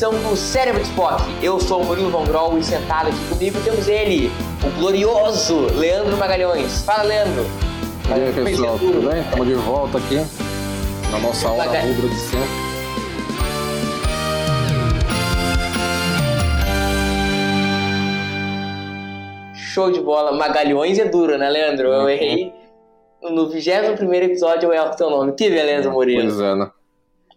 Edição do Cérebro de Spock. Eu sou o Murilo Von Grol e sentado aqui comigo temos ele, o glorioso Leandro Magalhães. Fala, Leandro. E aí, pessoal, tudo bem? Estamos de volta aqui na nossa hora Maga- rubra de sempre. Show de bola. Magalhães é duro, né, Leandro? Eu Uhum. errei. No 21 episódio eu erro teu nome. Que beleza, Murilo. Pois é, né?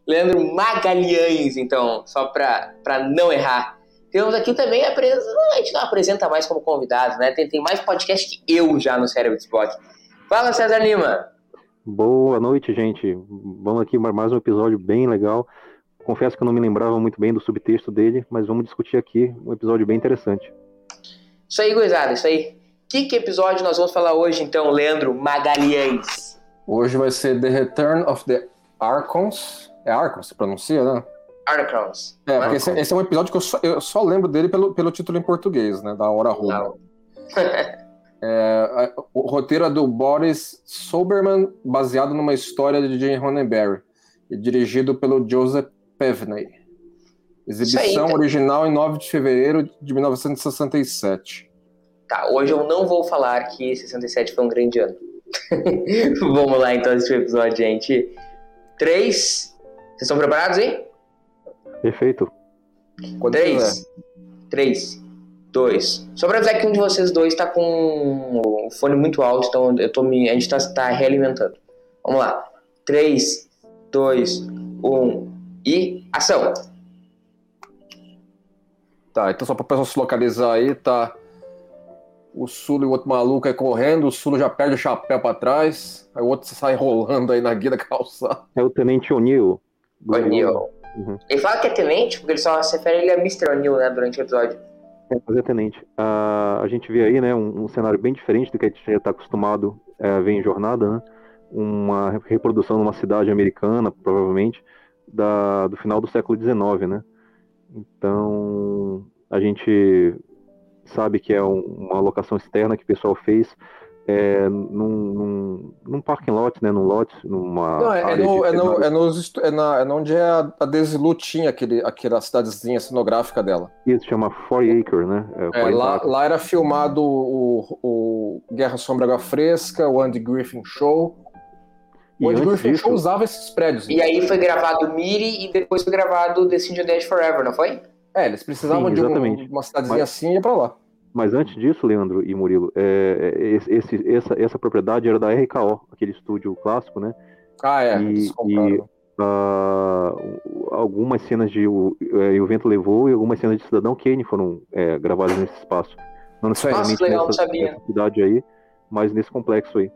Leandro Magalhães, então, só pra, pra não errar. Temos aqui também a presença. A gente não apresenta mais como convidado, né? Tem, tem mais podcast que eu já no Cérebro de Spock. Fala, César Lima. Boa noite, gente. Vamos aqui para mais um episódio bem legal. Confesso que eu não me lembrava muito bem do subtexto dele, mas vamos discutir aqui um episódio bem interessante. Isso aí, gurizada, isso aí. Que, que episódio nós vamos falar hoje, então, Leandro Magalhães? Hoje vai ser The Return of the Archons. É Archons, se pronuncia, né? Arcrons. É, porque esse, esse é um episódio que eu só, eu só lembro dele pelo, pelo título em português, né? Da Hora. Não. É, o roteiro é do Boris Soberman, baseado numa história de Jane Roddenberry, e dirigido pelo Joseph Pevney. Exibição aí, original em 9 de fevereiro de 1967. Tá, hoje eu não vou falar que 67 foi um grande ano. Vamos lá, então, assistir o episódio, gente. Três. Vocês estão preparados, hein? Perfeito. Três. Três. Dois. Só pra avisar que um de vocês dois tá com o fone muito alto, então eu tô me, a gente tá, tá realimentando. Vamos lá. Três, dois, um e ação! Tá, então só pra pessoa se localizar aí, tá o Sulo e o outro maluco aí correndo, o Sulo já perde o chapéu pra trás, aí o outro sai rolando aí na guia da calçada. É o Tenente O'Neill. O'Neill. Uhum. Ele fala que é tenente, porque ele só se refere ele a Mr. O'Neill, né, durante o episódio. É, mas é Tenente. Ah, a gente vê aí, né, um, um cenário bem diferente do que a gente já está acostumado é, a ver em Jornada, né? Uma reprodução numa cidade americana, provavelmente, da, do final do século XIX, né? Então, a gente sabe que é um- uma locação externa que o pessoal fez é, num, num, num parking lot, né? Num lot, numa Não, é, é área no, de é, no, é, nos é na, é onde é a, a Desilu tinha aquele, aquela cidadezinha cenográfica dela. Isso chama Forty Acre, né? É, É, 40 lá, lá era filmado o, o Guerra Sombra Água Fresca, o Andy Griffin Show. O Andy Griffin disso- Show usava esses prédios. E aí foi gravado Miri e depois foi gravado The Sin Dead Forever, não foi? É, eles precisavam Sim, de um- uma cidadezinha Mas- assim e ia pra lá. Mas antes disso, Leandro e Murilo, é, é, esse- essa, essa propriedade era da RKO, aquele estúdio clássico, né? Ah, é, E- compraram. Ah, algumas cenas de o, é, o Vento Levou e algumas cenas de Cidadão Kane foram é, gravadas nesse espaço. Não necessariamente Nossa, legal, nessa, sabia. nessa cidade aí, mas nesse complexo aí.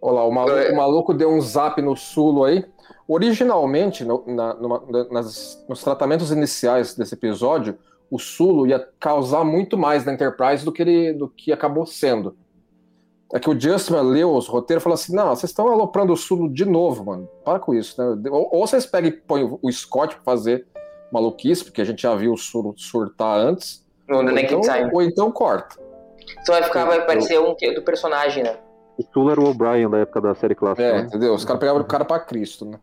Olha lá, o maluco, o maluco deu um zap no Sulo aí. Originalmente, no- na- numa- nas- nos tratamentos iniciais desse episódio, o Sulo ia causar muito mais na Enterprise do que, ele, do que acabou sendo. É que o Justman leu os roteiros e falou assim: não, vocês estão aloprando o Sulo de novo, mano. Para com isso, né? Ou, ou vocês pegam e põem o Scott pra fazer maluquice, porque a gente já viu o Sulo surtar antes. No The Ou então, Time. ou então corta. Então vai ficar, vai parecer um que- do personagem, né? O Sul era o O'Brien da época da série clássica. É, né? entendeu? Os caras pegavam o cara pra Cristo, né?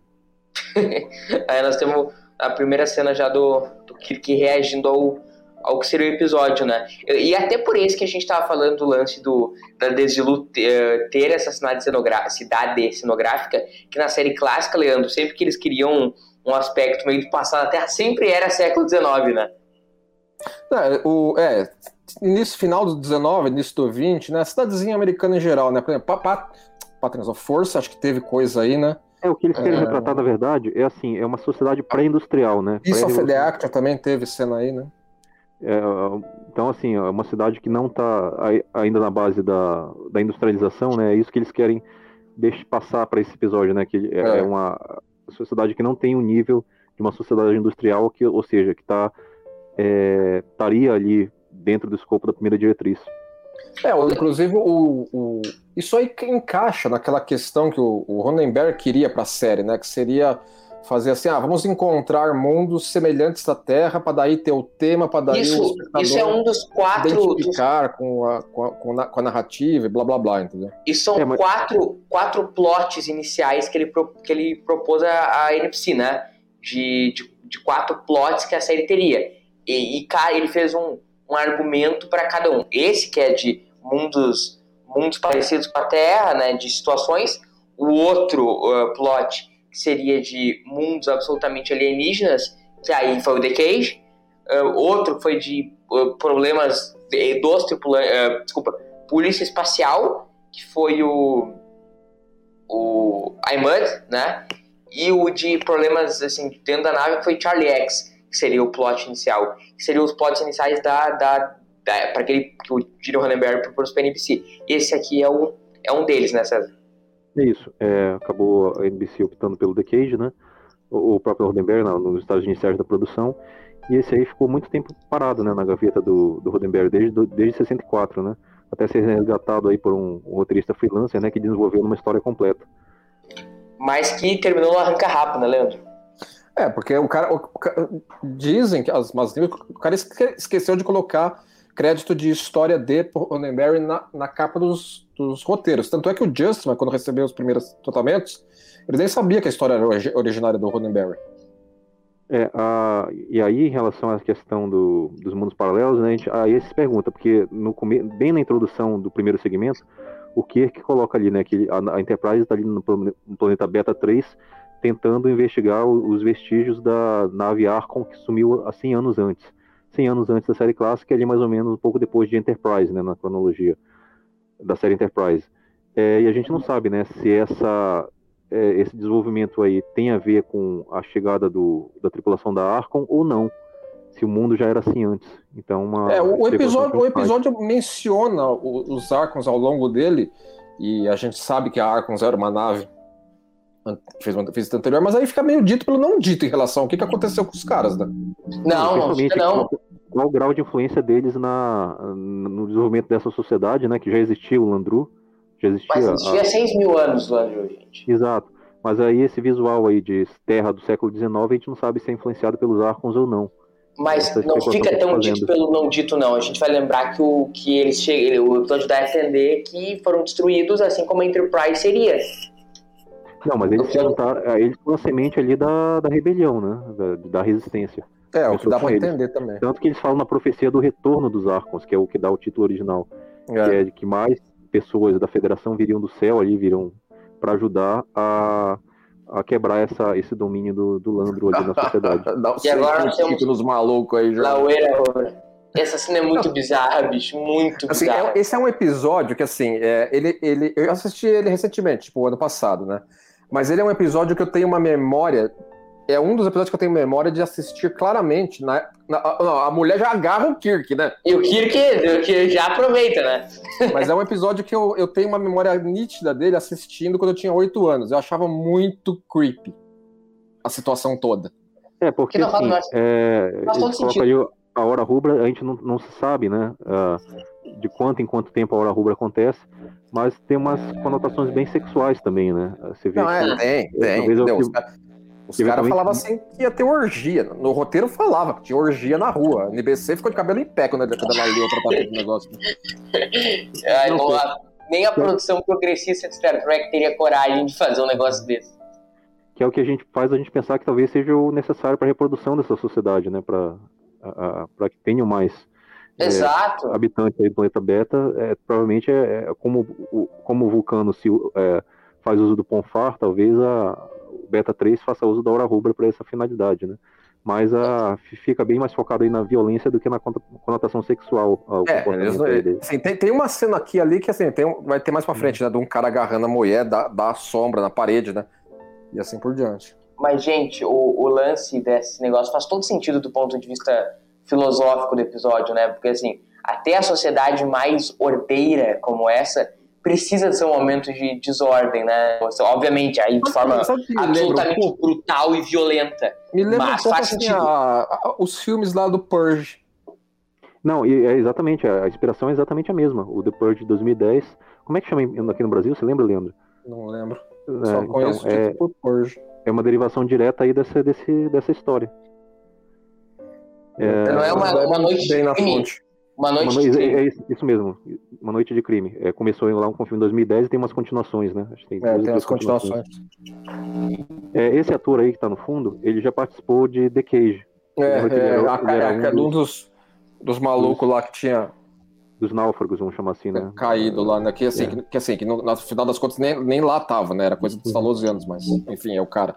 Aí nós temos a primeira cena já do, do Kirk reagindo ao, ao que seria o episódio, né? E até por isso que a gente tava falando do lance do, da Desilu ter, ter essa cidade, cidade cenográfica, que na série clássica, Leandro, sempre que eles queriam um aspecto meio do passado, a Terra sempre era século XIX, né? É, o, é, início, final do 19, início do 20, né? Cidadezinha americana em geral, né? Por exemplo, Pat- Patrons of Force, acho que teve coisa aí, né? É, o que eles querem É. retratar, na verdade, é assim, é uma sociedade pré-industrial, né? Of the Pré-revolução. Actor também teve cena aí, né? É, então, assim, é uma cidade que não está ainda na base da, da industrialização, né? É isso que eles querem deixar passar para esse episódio, né? Que é, é, uma sociedade que não tem um nível de uma sociedade industrial, que, ou seja, que tá, é, estaria ali dentro do escopo da primeira diretriz. É, inclusive o, o, isso aí encaixa naquela questão que o, o Ronenberg queria para a série, né? Que seria fazer assim, ah, vamos encontrar mundos semelhantes à Terra para daí ter o tema, para daí isso, o isso é um dos quatro identificar dos... com, a, com, a, com, a, narrativa e blá blá blá, entendeu? E são é, mas... quatro, quatro plots iniciais que ele, que ele propôs a, a NPC, né? De, de, de, quatro plots que a série teria. E, e cara, ele fez um, um argumento para cada um. Esse que é de mundos mundos parecidos com a Terra, né? De situações. O outro uh, plot que seria de mundos absolutamente alienígenas, que aí foi o The Cage. Uh, outro foi de uh, problemas de, dos tripulantes, uh, desculpa, polícia espacial, que foi o o iMud, né? E o de problemas assim dentro da nave foi Charlie X, que seria o plot inicial, que seriam os plots iniciais da, da para aquele que o Gino Roddenberry propôs para a NBC. Esse aqui é o é um deles, né, César? É isso. É, acabou a NBC optando pelo The Cage, né? O, o próprio Roddenberry nos estágios iniciais da produção. E esse aí ficou muito tempo parado, né, na gaveta do, do Roddenberry, desde, desde 64, né? Até ser resgatado aí por um, um roteirista freelancer, né, que desenvolveu uma história completa. Mas que terminou no arranca rápido, né, Leandro? É, porque o cara, o, o, dizem que as mas o cara esqueceu de colocar crédito de história de Roddenberry na, na capa dos, dos roteiros. Tanto é que o Justin, quando recebeu os primeiros tratamentos, ele nem sabia que a história era originária do Roddenberry. É, a, e aí, em relação à questão do, dos mundos paralelos, né, a gente, aí se pergunta, porque no, bem na introdução do primeiro segmento, o Kirk coloca ali, né, que a, a Enterprise está ali no, no, planeta Beta 3, tentando investigar os vestígios da nave Archon que sumiu há 100 anos antes. 100 anos antes da série clássica, ali mais ou menos um pouco depois de Enterprise, né, na cronologia da série Enterprise. É, e a gente não sabe, né, se essa, é, esse desenvolvimento aí tem a ver com a chegada do, da tripulação da Arcon ou não. Se o mundo já era assim antes. Então, uma é, o, episódio, o episódio menciona os Arcons ao longo dele, e a gente sabe que a Arcons era uma nave fez uma defesa anterior, mas aí fica meio dito pelo não dito em relação ao que, que aconteceu com os caras, né? Não, não, não qual o grau de influência deles na, no desenvolvimento dessa sociedade, né? Que já existia o Landru. Já existia, Mas existia há 6 mil anos o Landru, gente. Exato. Mas aí esse visual aí de terra do século XIX, a gente não sabe se é influenciado pelos Arcons ou não. Mas não fica tão dito pelo não dito, não. A gente vai lembrar que o que eles chegam, o episódio dá a entender que foram destruídos, assim como a Enterprise seria. Não, mas eles, então, tá, eles foram a semente ali da, da rebelião, né? Da, da resistência. É, o que dá pra entender também. Tanto que eles falam na profecia do retorno dos Arcons, que é o que dá o título original. É. Que é de que mais pessoas da federação viriam do céu ali, viram para ajudar a, a quebrar essa, esse domínio do, do Landro ali na sociedade. dá e agora nós temos títulos malucos aí. Laueira, essa cena é muito bizarra, bicho, muito assim, bizarra. É, esse é um episódio que, assim, é, ele, ele, eu assisti ele recentemente, tipo, ano passado, né? Mas ele é um episódio que eu tenho uma memória é um dos episódios que eu tenho memória de assistir claramente. Na, na, não, a mulher já agarra o Kirk, né? E o Kirk, o Kirk já aproveita, né? Mas é um episódio que eu, eu tenho uma memória nítida dele assistindo quando eu tinha oito anos. Eu achava muito creepy a situação toda. É, porque que assim, faz, é, faz todo sentido. a hora rubra, a gente não, não se sabe, né? Uh, de quanto em quanto tempo a hora rubra acontece, mas tem umas conotações bem sexuais também, né? Você vê não, é, que, é, tem, tem. Eu, os caras falavam assim que ia ter orgia. No roteiro falava que tinha orgia na rua. A NBC ficou de cabelo em pé quando ela leu o tratamento do negócio. Ai, não, a, nem a produção progressista de Star Trek teria coragem de fazer um negócio desse. Que é o que a gente faz a gente pensar que talvez seja o necessário para a reprodução dessa sociedade, né? Para que tenham mais é, Exato. É, habitantes aí do planeta Beta. É, provavelmente é, é como, o, como o Vulcano se, é, faz uso do Ponfar, talvez a, o Beta 3 faça uso da hora rubra para essa finalidade, né? Mas a, fica bem mais focado aí na violência do que na conotação sexual. É, assim, tem, tem uma cena aqui ali que assim, tem, vai ter mais pra frente, né? De um cara agarrando a mulher da, da sombra na parede, né? E assim por diante. Mas, gente, o, o lance desse negócio faz todo sentido do ponto de vista filosófico do episódio, né? Porque assim, até a sociedade mais ordeira como essa precisa ser um momento de desordem, né? Obviamente, aí de forma absolutamente um brutal e violenta. Me lembra mas um pouco assim, a, a, os filmes lá do Purge. Não, e é exatamente, a inspiração é exatamente a mesma. O The Purge de 2010. Como é que chama aqui no Brasil? Você lembra, Leandro? Não lembro. É, Só conheço então, é, Purge. É uma derivação direta aí dessa, desse, dessa história. É, não é uma, uma noite bem na fonte. Uma noite uma, de crime. É, é, isso mesmo, Uma Noite de Crime. É, começou lá um filme em 2010 e tem umas continuações, né? Acho que tem, é, tem umas continuações. É, esse ator aí que tá no fundo, ele já participou de The Cage. É, é, era, a, é, um, dos, dos malucos lá que tinha dos náufragos, vamos chamar assim, né? Caído lá, né? Que assim, é. que, que, assim, que no, no, final das contas nem, nem lá tava, né? Era coisa dos Salosianos, mas enfim, é o cara.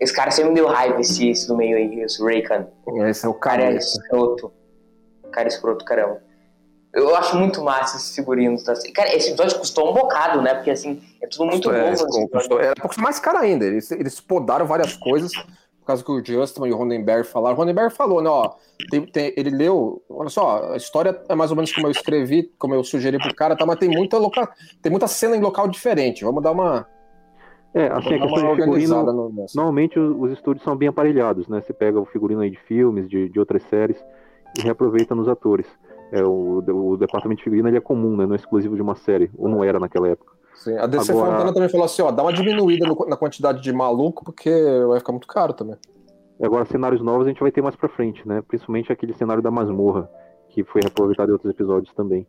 Esse cara sempre me deu raiva, esse, esse do meio aí, esse Raycan. Esse é o cara. cara é escroto. Cara escroto, caramba. Eu acho muito massa esses figurinos. Assim. Cara, esse episódio custou um bocado, né? Porque assim, é tudo muito é, novo. Custou, custou, era um mais caro ainda. Eles, eles podaram várias coisas, por causa que o Justin e o Ronenberg falaram. O Ronenberg falou, né? Ó, tem, tem, ele leu. Olha só, a história é mais ou menos como eu escrevi, como eu sugeri pro cara, tá? Mas tem muita, loca, tem muita cena em local diferente. Vamos dar uma. É, assim, a questão de figurino, no, normalmente os, os estúdios são bem aparelhados, né? Você pega o figurino aí de filmes, de, de outras séries e reaproveita nos atores. É, o, o departamento de figurino ele é comum, né? não é exclusivo de uma série, ou não era naquela época. Sim, a DC Agora... Fontana também falou assim, ó, dá uma diminuída no, na quantidade de maluco, porque vai ficar muito caro também. Agora, cenários novos a gente vai ter mais pra frente, né? Principalmente aquele cenário da masmorra, que foi reaproveitado em outros episódios também.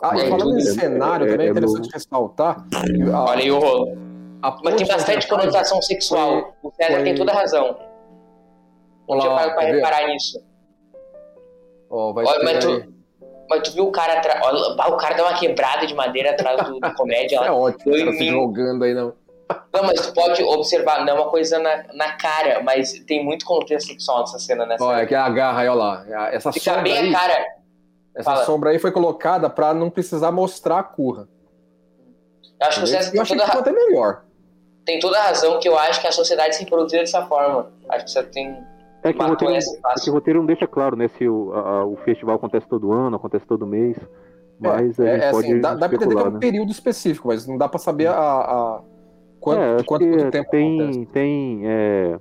Ah, Mas, e falando em cenário, é, também é, é interessante é ressaltar. Olha aí o rolo. Mas tem bastante conotação sexual. Foi, o César foi... tem toda a razão. Não tinha pra reparar nisso. Oh, vai Olha, mas, tu, mas tu viu o cara atrás. O cara dá uma quebrada de madeira atrás do, do comédia. é ótimo, cara se jogando aí, não. Não, mas tu pode observar, não é uma coisa na, na cara, mas tem muito contexto sexual nessa cena, né? Olha, que é a garra aí, olha lá. Essa Fica sombra bem aí, a cara. Essa Fala. sombra aí foi colocada pra não precisar mostrar a curra. Eu acho que o César tem toda a... até melhor. Tem toda a razão que eu acho que a sociedade se produziu dessa forma. Acho que você tem é que, o roteiro, é que o roteiro não deixa claro, né? Se o, a, o festival acontece todo ano, acontece todo mês. É, mas é, é, assim, dá, dá pra entender que é um né? período específico, mas não dá pra saber a, a quanto, é, quanto, quanto tempo tem, acontece. Tem é,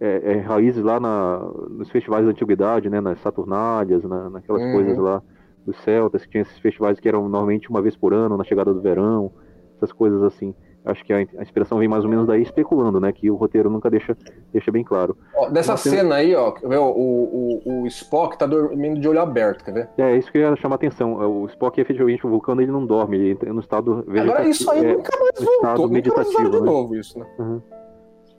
é, raízes lá na, nos festivais da antiguidade, né? Nas Saturnálias, na, naquelas uhum. coisas lá dos celtas, que tinha esses festivais que eram normalmente uma vez por ano, na chegada do verão, essas coisas assim. Acho que a, inspiração vem mais ou menos daí especulando, né? Que o roteiro nunca deixa, deixa bem claro. Ó, dessa cena aí, ó, o, o, o Spock tá dormindo de olho aberto, quer ver? É, isso que eu ia chamar a atenção. O Spock, efetivamente, o vulcano, ele não dorme, ele entra no estado vegetativo. Agora isso aí é, nunca mais voltou, estado meditativo, de né? novo isso, né? Uhum.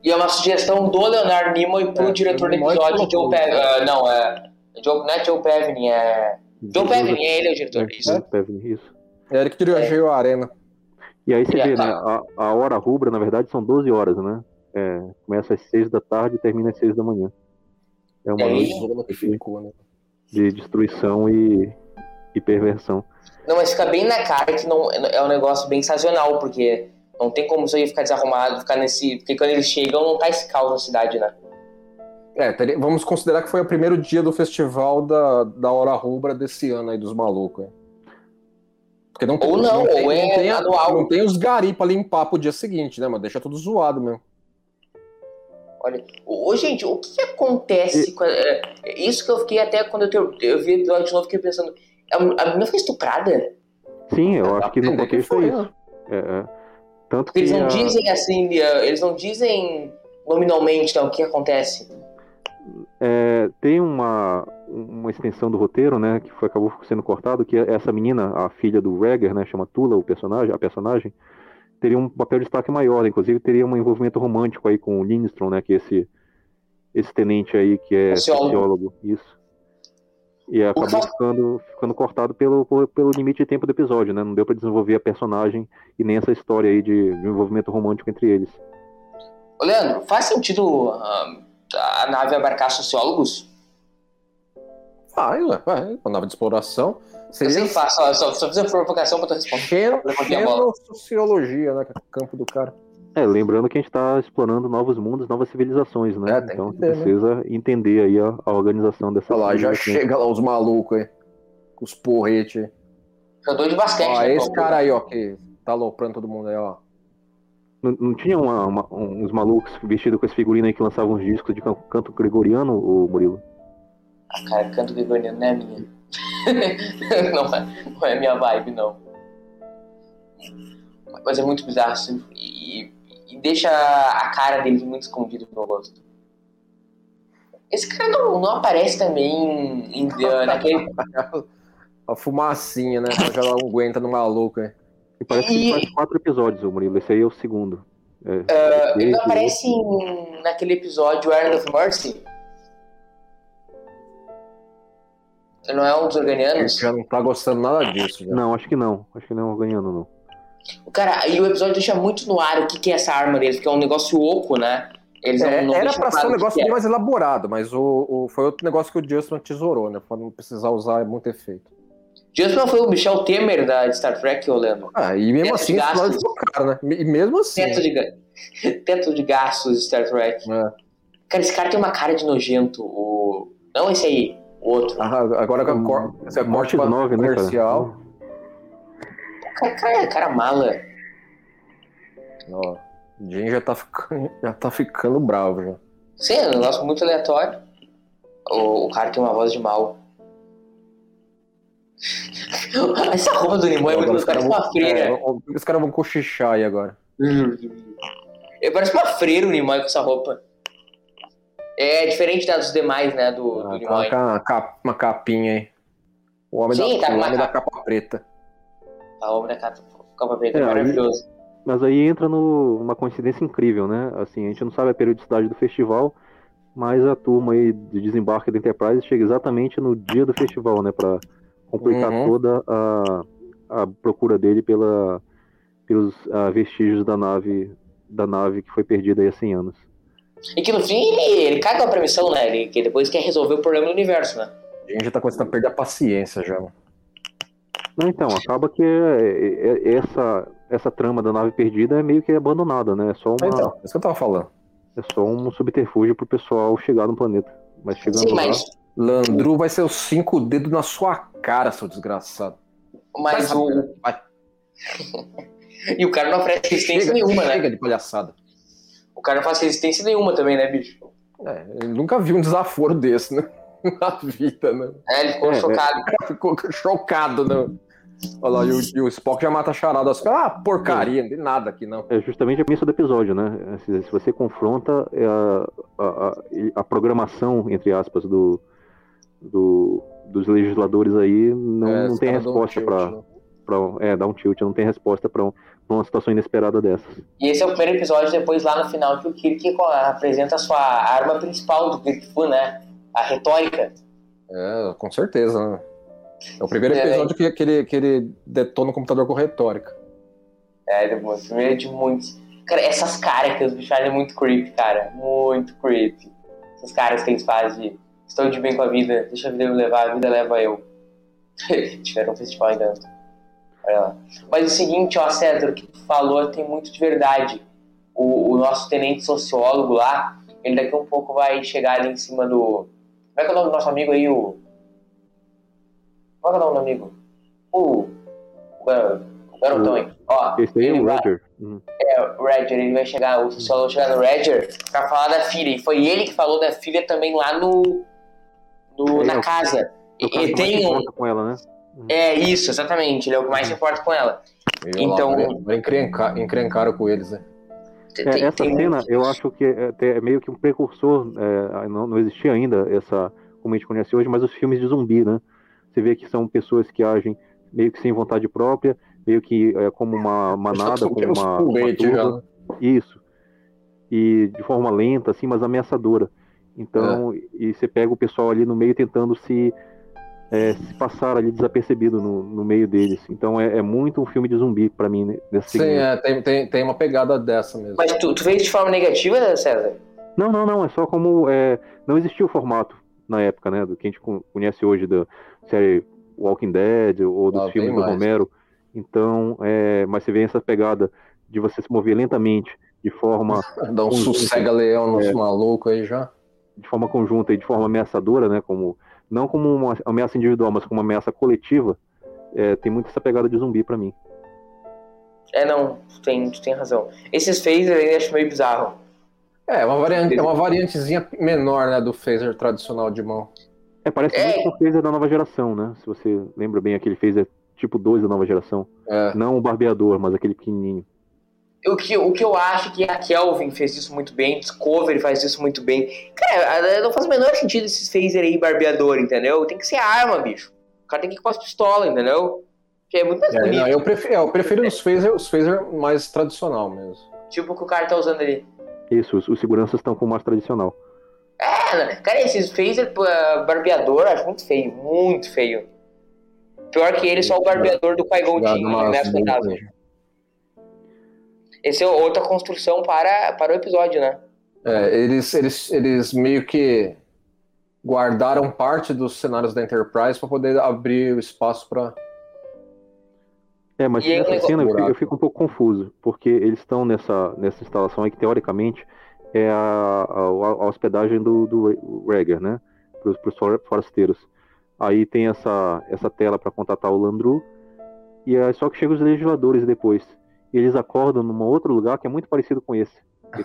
E é uma sugestão do Leonardo Nimoy pro é, diretor do episódio, Joe Pevney. Uh, não, é, Joe, não é Joe Pevney, é... Joe Pevney, é ele é o diretor, é, isso. É, Pevney, isso. É ele que dirigiu é. a Arena. E aí você vê, né? A, a, hora rubra, na verdade, são 12 horas, né? É, começa às 6 da tarde e termina às 6 da manhã. É uma noite de, né? de destruição e, e perversão. Não, mas fica bem na cara que não, é um negócio bem sazonal, porque não tem como isso aí ficar desarrumado, ficar nesse. Porque quando eles chegam, não tá esse caos na cidade, né? É, vamos considerar que foi o primeiro dia do festival da, da Hora Rubra desse ano aí dos malucos. Hein? Porque não, ou não, não tem, ou é não tem, anual. Não tem os gari pra limpar pro dia seguinte, né, mano? Deixa tudo zoado mesmo. Olha, ô, gente, o que, que acontece e... com. É, isso que eu fiquei até quando eu, eu vi o de novo, fiquei pensando. A, a menina foi estuprada? Sim, eu acho que no contexto é isso. É, é. Tanto que eles não a... dizem assim, eles não dizem nominalmente então, o que acontece. É, tem uma, uma extensão do roteiro, né, que foi, acabou sendo cortado, que essa menina, a filha do Regger, né, chama Tula, o personagem, a personagem, teria um papel de destaque maior, inclusive teria um envolvimento romântico aí com o Lindstrom, né, que é esse, esse tenente aí que é sociólogo, isso. E acabou ficando, ficando cortado pelo, pelo limite de tempo do episódio, né, não deu para desenvolver a personagem e nem essa história aí de, de um envolvimento romântico entre eles. Leandro, faz sentido uh, a nave abarcar sociólogos? Vai, ué, vai. Uma nave de exploração. Seria... Eu só, só, só fiz uma provocação pra tu responder. Xeno, sociologia, né? É campo do cara. É, lembrando que a gente está explorando novos mundos, novas civilizações, né? É, tem então ter, né? precisa entender aí a, a organização dessa Olha lá, já chega lá os malucos aí. Com os porretes. Jogador de basquete, Ó, né? esse pô? cara aí, ó, que tá aloprando todo mundo aí, ó. Não, não tinha uma- uma- uns malucos vestidos com esse figurino aí que lançavam uns discos de can- canto gregoriano, o Murilo? Ah, cara, canto gregoriano não é minha. não, é, não é minha vibe, não. Mas é muito bizarro, assim, e, e deixa a cara dele muito escondida no rosto. Esse cara não, não aparece também em, em- naquele. A fumacinha, né? Não aguenta no maluco aí. E parece que E- ele faz quatro episódios, o Murilo. Esse aí é o segundo. É, Ah, ele não aparece em- naquele episódio Iron of Mercy? Não é um dos organianos? já não tá gostando nada disso, já. Não, acho que não. Acho que não é ganhando, não. O Cara, e o episódio deixa muito no ar o que, que é essa arma deles, porque é um negócio oco, né? Eles não, É, não era pra ser um que negócio que é. bem mais elaborado, mas o, o- foi outro negócio que o Justin tesourou, né? Pra não precisar usar muito efeito. Justman foi o Michel Temer da de Star Trek, eu lembro. Ah, e mesmo Teto assim, gastos. caro, né? E mesmo assim. Teto de, Teto de gastos de Star Trek. É. Cara, esse cara tem uma cara de nojento. O... Não esse aí, outro. Ah, agora com a cor, Morte corte 9, né, comercial. Cara, cara, cara mala. Ó, o Jim já tá ficando, já tá ficando bravo já. Sim, é um negócio muito aleatório. O, o cara tem uma voz de mal. Essa roupa do Nimoy é muito. Os caras uma freira. é, os caras vão cochichar aí agora. Ele parece uma freira o Nimoy com essa roupa. É diferente das dos demais, né? Do, do Ah, tá Nimoy. com uma, capa- uma capinha aí. O homem, Sim, da, tá o homem da capa. capa preta. A obra da capa, capa preta é, É, aí- maravilhoso. Mas aí entra no- numa coincidência incrível, né? Assim, a gente não sabe a periodicidade do festival, mas a turma aí de desembarque da Enterprise chega exatamente no dia do festival, né? Pra completar Uhum. toda a, a procura dele pela, pelos ah, vestígios da nave da nave que foi perdida aí há 100 anos. E que no fim ele, ele caga pra missão, né? Ele que depois quer resolver o problema do universo, né? A gente já tá começando a perder a paciência já. mano. Não, então, acaba que é- é- essa, essa trama da nave perdida é meio que abandonada, né? É só, uma, Então, é isso que eu tava falando. é só um subterfúgio pro pessoal chegar no planeta. Mas chegando Sim, lá, mas, Landru vai ser os cinco dedos na sua cara, seu desgraçado. mas o. vai. E o cara não oferece resistência nenhuma, chega né? de palhaçada. O cara não faz resistência nenhuma também, né, bicho? É, ele nunca viu um desaforo desse, né? Na vida, né? É, ele ficou É, chocado. Ficou chocado, né? Olha lá, e o, e o Spock já mata a charada. Caras, ah, porcaria, não tem nada aqui, não. é justamente a premissa do episódio, né? Se, se você confronta é, a, a, a- a programação, entre aspas, do, do- dos legisladores aí, não, É, não tem um resposta tilt, pra, né? pra. É, dá um tilt, não tem resposta pra, um- pra uma situação inesperada dessas. E esse é o primeiro episódio, depois lá no final, que o Kirk apresenta a sua arma principal do Kirk Fu, né? A retórica. É, com certeza, né? É o primeiro É, episódio que, que, ele, que ele detona o computador com retórica. É, o primeiro de muitos. Cara, essas caras que os bichos fazem é muito creepy, cara. Muito creepy. Essas caras que eles fazem de estou de bem com a vida, deixa a vida me levar, a vida leva eu. Tiveram um festival ainda. Lá. Mas é o seguinte, ó, César, o que tu falou tem muito de verdade. O, o nosso tenente sociólogo lá, ele daqui a um pouco vai chegar ali em cima do. Como é que é o nome do nosso amigo aí? O. Como é que é o nome do amigo? O. O, gar- o garotão aí. Ó, Esse aí é o vai- Roger. Uhum. o Roger, ele vai chegar, o sociólogo vai chegar no Roger pra falar da filha. E foi ele que falou da filha também lá no. no É, na casa. É E tem um. com ela, né? É isso, exatamente. Ele é o que mais se importa com ela. E Então- lá, vai encrencar, encrencaram com eles, né? Tem- É, tem- essa tem cena, eu acho que é, até é meio que um precursor, é, não, não existia ainda essa, como a gente conhece hoje, mas os filmes de zumbi, né? Você vê que são pessoas que agem meio que sem vontade própria, meio que é, como uma manada, como uma, uma né? Isso. E de forma lenta, assim, mas ameaçadora. Então, É. e você pega o pessoal ali no meio tentando se, é, se passar ali desapercebido no, no meio deles. Então é, é muito um filme de zumbi pra mim, né, nesse Sim, segmento. é, tem, tem, tem uma pegada dessa mesmo. Mas tu, tu fez de forma negativa, né, César? Não, não, não. É só como. é, não existia o formato na época, né? Do que a gente con- conhece hoje da série Walking Dead ou dos Ah, filmes do. Romero. Então, é, mas você vê essa pegada de você se mover lentamente de forma. Dá um sossega-leão nos é, malucos aí já. De forma conjunta e de forma ameaçadora, né? Como, não como uma ameaça individual, mas como uma ameaça coletiva, é, tem muito essa pegada de zumbi para mim. É, não, tu tem, tu tem razão. Esses phasers eu acho meio bizarro. É, uma variante, é uma variantezinha menor, né, do phaser tradicional de mão. É, parece é. muito com o phaser da nova geração, né? Se você lembra bem, aquele phaser tipo 2 da nova geração. É. Não o barbeador, mas aquele pequenininho. O que, o que eu acho que a Kelvin fez isso muito bem, Discovery faz isso muito bem. Cara, não faz o menor sentido esses phaser aí barbeador, entendeu? Tem que ser arma, bicho. O cara tem que ir com as pistolas, entendeu? Que é muito mais é, bonito. Não, eu prefiro, eu prefiro os phaser, os phaser mais tradicional mesmo. Tipo o que o cara tá usando ali. Isso, os, os seguranças estão com o mais tradicional. É, cara, esses phaser uh, barbeador acho muito feio, muito feio. Pior que ele, só o barbeador do Qui-Gon Jinn, né, Esse é outra construção para, para o episódio, né? É, eles, eles, eles meio que guardaram parte dos cenários da Enterprise para poder abrir o espaço para. É, mas e nessa cena eu, eu fico um pouco confuso, porque eles estão nessa, nessa instalação aí que teoricamente é a, a, a hospedagem do, do Rager, né? Para os forasteiros. Aí tem essa, essa tela para contatar o Landru, e é só que chegam os legisladores depois. E eles acordam num outro lugar que é muito parecido com esse.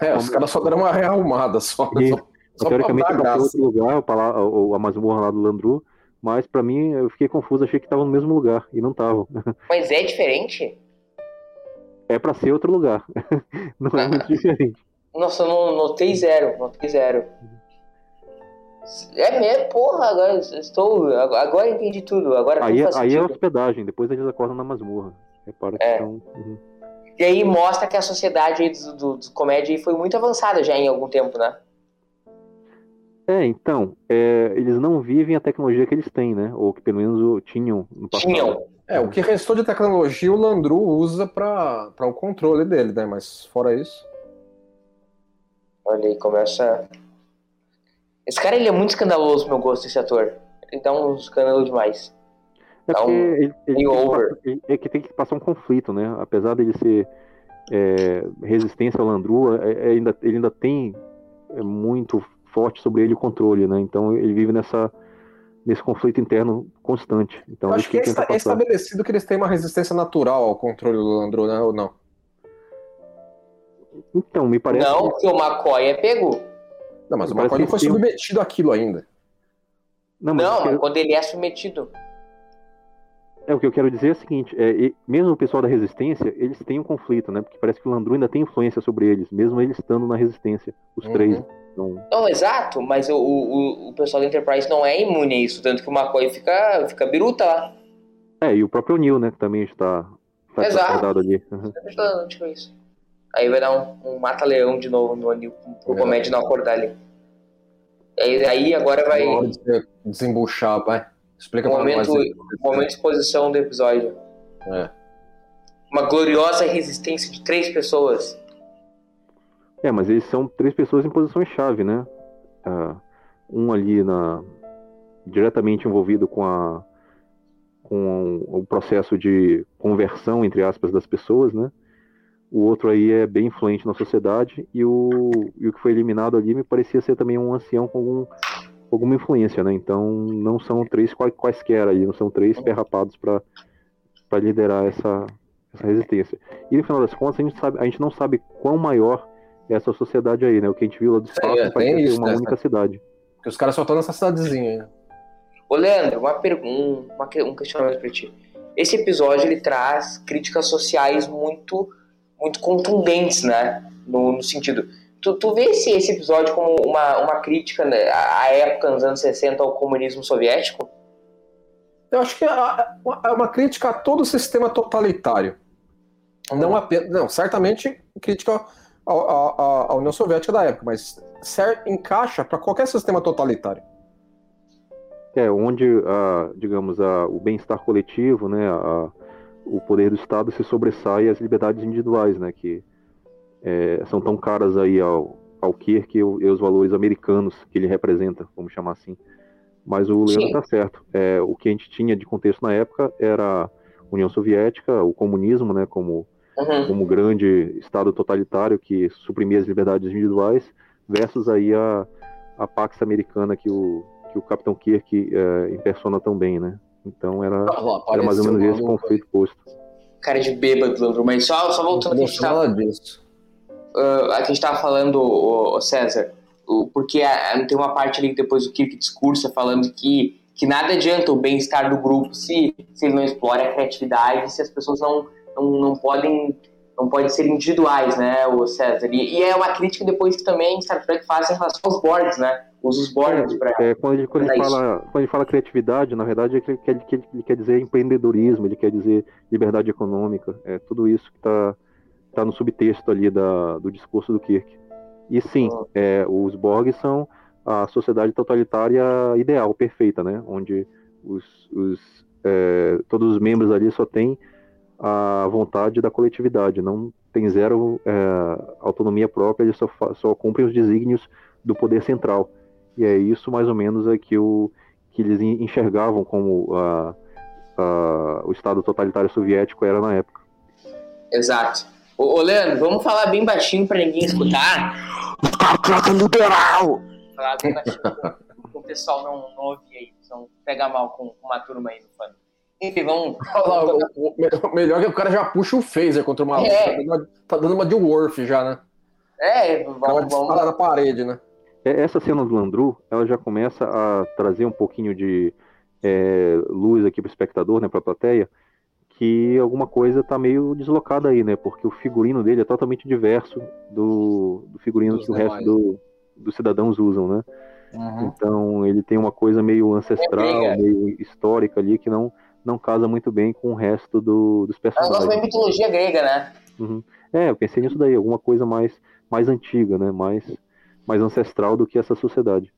É, os caras só deram uma rearrumada só. E, só, só teoricamente para outro lugar, o, a masmorra lá do Landru, mas para mim eu fiquei confuso, achei que estavam no mesmo lugar e não estavam. Mas é diferente? É para ser outro lugar. não é muito diferente. Nossa, eu não notei zero, notei zero. É mesmo, porra, agora estou. Agora entendi tudo. Agora aí, é, aí é hospedagem, depois eles acordam na masmorra. Repara que é. Uhum. E aí mostra que a sociedade do, do, do comédia foi muito avançada já em algum tempo, né? É, então, é, eles não vivem a tecnologia que eles têm, né? Ou que pelo menos tinham no passado. Tinham. É, o que restou de tecnologia o Landru usa para o controle dele, né? Mas fora isso. Olha aí, começa. Esse cara ele é muito escandaloso, meu gosto, esse ator. Ele dá um escândalo demais. É dá um... ele, ele, over. Ele, é que tem que passar um conflito, né? Apesar dele ser é, resistência ao Landru, é, é, ainda, ele ainda tem é, muito forte sobre ele o controle, né? Então ele vive nessa nesse conflito interno constante. Então, Eu acho que, que é, estabelecido que eles têm uma resistência natural ao controle do Landru, né? Ou não? Então, me parece. Não, que o McCoy é pego. Não, mas me o McCoy não foi submetido àquilo ainda. Não, mas, não, mas quando ele é submetido. É, o que eu quero dizer é o seguinte, é, mesmo o pessoal da resistência, eles têm um conflito, né? Porque parece que o Landru ainda tem influência sobre eles, mesmo eles estando na resistência, os uhum. três. Então... Não, exato, mas o, o, o pessoal da Enterprise não é imune a isso, tanto que o McCoy fica, fica biruta lá. É, e o próprio Neil, né, que também está, está exato. ali. Uhum. Tipo isso. Aí vai dar um, um mata-leão de novo no Anil, pro é. comédia não acordar ali. Aí, aí agora vai. Desembuchar, vai. Explica momento, pra nós. Momento de exposição do episódio. É. Uma gloriosa resistência de três pessoas. É, mas eles são três pessoas em posições-chave, né? Uh, um ali na diretamente envolvido com a com o processo de conversão entre aspas das pessoas, né? o outro aí é bem influente na sociedade, e o, e o que foi eliminado ali me parecia ser também um ancião com algum, alguma influência, né? Então não são três quaisquer aí, não são três perrapados para liderar essa, essa resistência. E no final das contas, a gente, sabe, a gente não sabe quão maior é essa sociedade aí, né? O que a gente viu lá do espaço é, parece isso, uma né? única cidade. Porque os caras só estão nessa cidadezinha aí. Ô Leandro, uma pergunta, um questionamento pra ti. Esse episódio ele traz críticas sociais muito muito contundentes, né? No, no sentido. Tu, tu vê esse, esse episódio como uma, uma crítica né, à época, nos anos 60, ao comunismo soviético? Eu acho que é, é uma crítica a todo o sistema totalitário. Não apenas. Não, certamente crítica à, à, à União Soviética da época, mas ser, encaixa para qualquer sistema totalitário. É, onde, a, digamos, a, o bem-estar coletivo, né, a, o poder do Estado se sobressai às liberdades individuais, né, que é, são tão caras aí ao, ao Kirk e, e os valores americanos que ele representa, vamos chamar assim. Mas o Leandro está certo. É, o que a gente tinha de contexto na época era a União Soviética, o comunismo, né, como Uhum. como grande Estado totalitário que suprimia as liberdades individuais, versus aí a, a Pax Americana que o, que o Capitão Kirk é, impersona tão bem, né? Então era, era mais ou menos esse conflito posto. Cara de bêbado, mas só, só voltando aqui, a gente tava, disso. Uh, a gente tava falando, o, o César, o, porque a, tem uma parte ali que depois o Kirk discursa falando que, que nada adianta o bem-estar do grupo se, se ele não explora a criatividade, se as pessoas não, não, não podem não podem ser individuais, né, o César. E, e, é uma crítica depois que também Star Trek faz em relação aos boards, né? Usa os boards para. É, quando, ele, quando, ele fala, quando ele fala criatividade, na verdade, ele quer, ele quer dizer empreendedorismo, ele quer dizer liberdade econômica, é tudo isso que está tá no subtexto ali da, do discurso do Kirk. E sim, ah. é, os Borg são a sociedade totalitária ideal, perfeita, né? Onde os, os é, todos os membros ali só têm a vontade da coletividade, não tem zero é, autonomia própria, eles só, só cumprem os desígnios do poder central. E é isso mais ou menos é que, o, que eles enxergavam como a, a, o Estado totalitário soviético era na época. Exato. Ô, ô Leandro, vamos falar bem baixinho para ninguém escutar. Star liberal! Falar bem baixinho para o pessoal não, não ouvir aí, não pegar mal com uma turma aí no fã. Enfim, vamos. Lá, o, o, melhor é que o cara já puxa o phaser contra uma. É. Tá, dando uma, tá dando uma de Worf já, né? É, vamos. vamos... na parede, né? É, essa cena do Landru, ela já começa a trazer um pouquinho de é, luz aqui para o espectador, né, para a plateia, que alguma coisa está meio deslocada aí, né? Porque o figurino dele é totalmente diverso do, do figurino Dos que o resto do, dos cidadãos usam, né? Uhum. Então ele tem uma coisa meio ancestral, é meio histórica ali que não não casa muito bem com o resto do, dos personagens. É uma mitologia grega, né? Uhum. É, eu pensei nisso daí, alguma coisa mais, mais antiga, né? Mais, mais ancestral do que essa sociedade.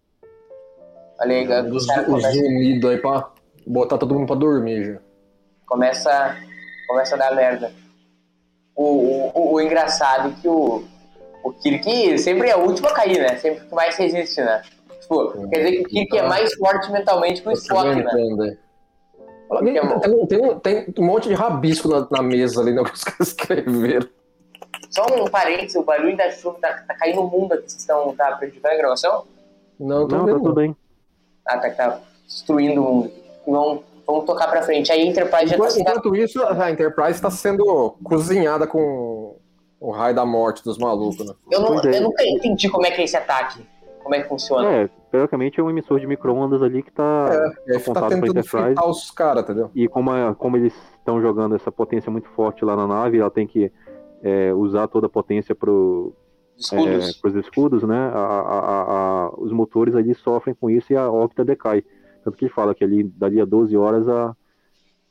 Olha aí, os, os unidos aí pra botar todo mundo pra dormir já. Começa, começa a dar merda. O, o, o, engraçado é que o, o Kirk sempre é o último a cair, né? Sempre que mais resiste, né? Tipo, quer dizer que o Kirk é mais forte mentalmente que o Spock, né? Entendo. Tem, tem, tem, um monte de rabisco na, na mesa ali, né? Que os caras escreveram. Só um parênteses, o barulho da chuva tá, tá caindo o mundo aqui. Vocês estão tá prejudicando a gravação? Não, tô não, tá tudo bem. Ah, tá, tá destruindo o mundo. Vamos, vamos tocar pra frente. Aí a Enterprise enquanto, já tá Enquanto isso, a Enterprise está sendo cozinhada com o raio da morte dos malucos, né? Eu, não, eu nunca entendi como é que é esse ataque. Como é que funciona? É, teoricamente é um emissor de micro-ondas ali que está é, apontado tá para Enterprise. os caras, entendeu? E como, como eles estão jogando essa potência muito forte lá na nave, ela tem que é, usar toda a potência para escudos. É, os escudos, né? A, a, a, os motores ali sofrem com isso e a órbita decai. Tanto que ele fala que ali, dali a 12 horas, a,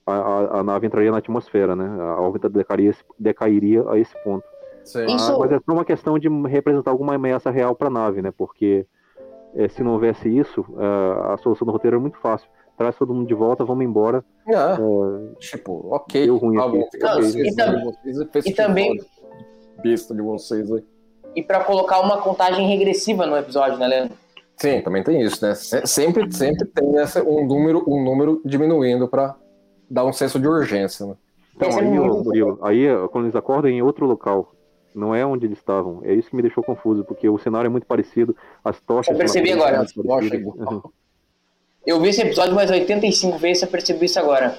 a, a nave entraria na atmosfera, né? A órbita decairia, decairia a esse ponto. Isso... Mas é só uma questão de representar alguma ameaça real para a nave, né? Porque é, se não houvesse isso, a solução do roteiro é muito fácil. Traz todo mundo de volta, vamos embora. É, é, tipo, ok. Deu ruim aqui. Não, e, também, e também besta de vocês aí. E para colocar uma contagem regressiva no episódio, né, Leandro? Sim, também tem isso, né? Sempre, sempre tem essa, um número, um número diminuindo para dar um senso de urgência, né? Então, aí, Murilo, aí quando eles acordam em outro local, não é onde eles estavam. É isso que me deixou confuso, porque o cenário é muito parecido, as tochas. Eu percebi agora. Uhum. Eu vi esse episódio mais 85 vezes, eu percebi isso agora.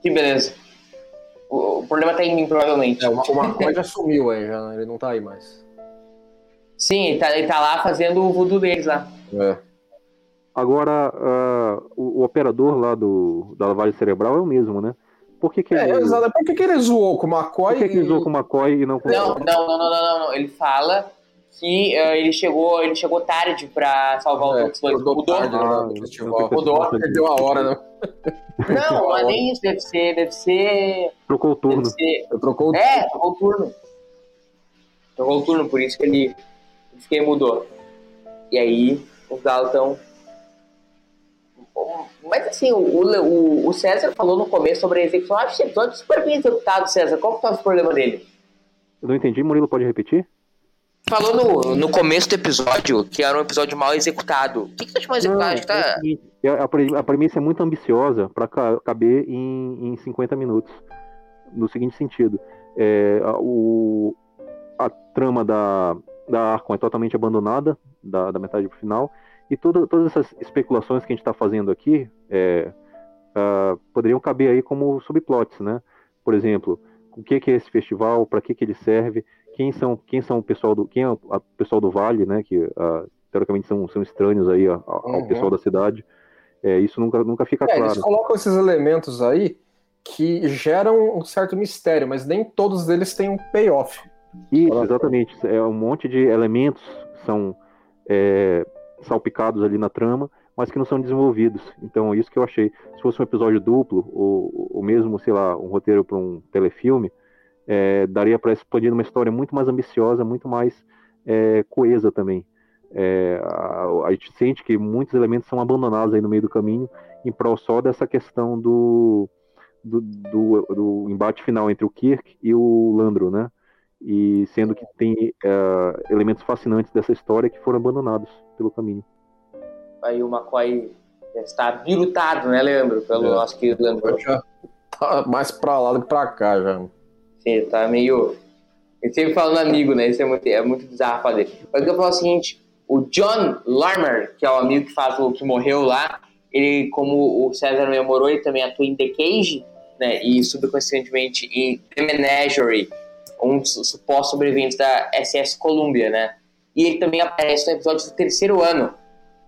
Que beleza. O, o problema tá em mim, provavelmente. É, o, o McCoy já sumiu aí, já, né? ele não tá aí mais. Sim, ele tá, ele tá lá fazendo o voodoo deles lá. É. Agora, uh, o, o, operador lá do, da lavagem cerebral é o mesmo, né? Por que, que é, ele... exato. Por que, que ele zoou com o McCoy? Por que, que ele zoou com o McCoy e não com não, não, não, não, não, não. Ele fala que uh, ele chegou ele chegou tarde pra salvar é, dois. Mudou, mudou, tarde, ah, né? mudou, perdeu a hora, né? Não, não é nem isso, deve ser, deve ser... Trocou o turno. Ser... Trocou o... É, trocou o turno. Trocou o turno, por isso que ele, que ele mudou. E aí, os galos estão mas assim, o, o, o, César falou no começo sobre a execução. Acho esse episódio super bem executado, César. Qual que tá o problema dele? Eu não entendi, Murilo, pode repetir? Falou no, no começo do episódio que era um episódio mal executado. O que, que tá mal executado? Não, tá... É a, a premissa é muito ambiciosa para caber em, em 50 minutos. no seguinte sentido: é, o, a trama da, da Arkham é totalmente abandonada, da, da metade para o final, e toda, todas essas especulações que a gente está fazendo aqui é, uh, poderiam caber aí como subplots, né? Por exemplo, o que, que é esse festival, para que, que ele serve, quem são, quem são o pessoal do, quem é o pessoal do Vale, né? Que uh, teoricamente são, são estranhos aí ao, uhum. pessoal da cidade. É, isso nunca, nunca fica é, claro. Eles colocam esses elementos aí que geram um certo mistério, mas nem todos eles têm um payoff. Isso, exatamente. É um monte de elementos são é, salpicados ali na trama, mas que não são desenvolvidos. Então, isso que eu achei. Se fosse um episódio duplo, ou, ou mesmo, sei lá, um roteiro para um telefilme, é, daria para explodir uma história muito mais ambiciosa, muito mais é, coesa também. É, a, a, gente sente que muitos elementos são abandonados aí no meio do caminho em prol só dessa questão do, do, do, do embate final entre o Kirk e o Landro, né? E sendo que tem uh, elementos fascinantes dessa história que foram abandonados pelo caminho. Aí o McCoy está habilitado, né, Leandro? Pelo é. nosso querido Leandro. Já tá mais pra lá do que pra cá, já. Sim, tá meio. Ele sempre falando amigo, né? Isso é muito, é muito bizarro fazer. Mas eu falo o seguinte: o John Larmer, que é o amigo que faz o que morreu lá, ele, como o César memorou, ele também atua em The Cage, né? E subconscientemente em The Menagerie, um dos supostos sobreviventes da SS Columbia, né? E ele também aparece no episódio do terceiro ano,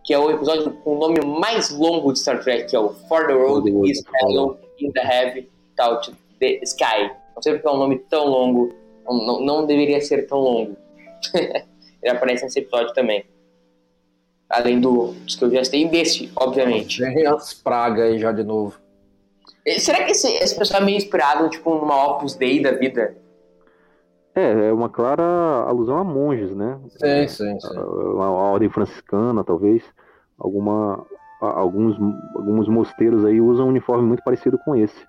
que é o episódio com o nome mais longo de Star Trek, que é o For the Road is Hello in the Heavy Touch the Sky. Não sei porque é um nome tão longo, não, não deveria ser tão longo. ele aparece nesse episódio também. Além do, dos que eu já citei, desse, obviamente. Vem as pragas aí já de novo. Será que esse, esse pessoal é meio inspirado, tipo, numa Opus Dei da vida? É, é uma clara alusão a monges, né? Sim, sim, sim. Uma, ordem franciscana, talvez. Alguma, alguns, alguns mosteiros aí usam um uniforme muito parecido com esse.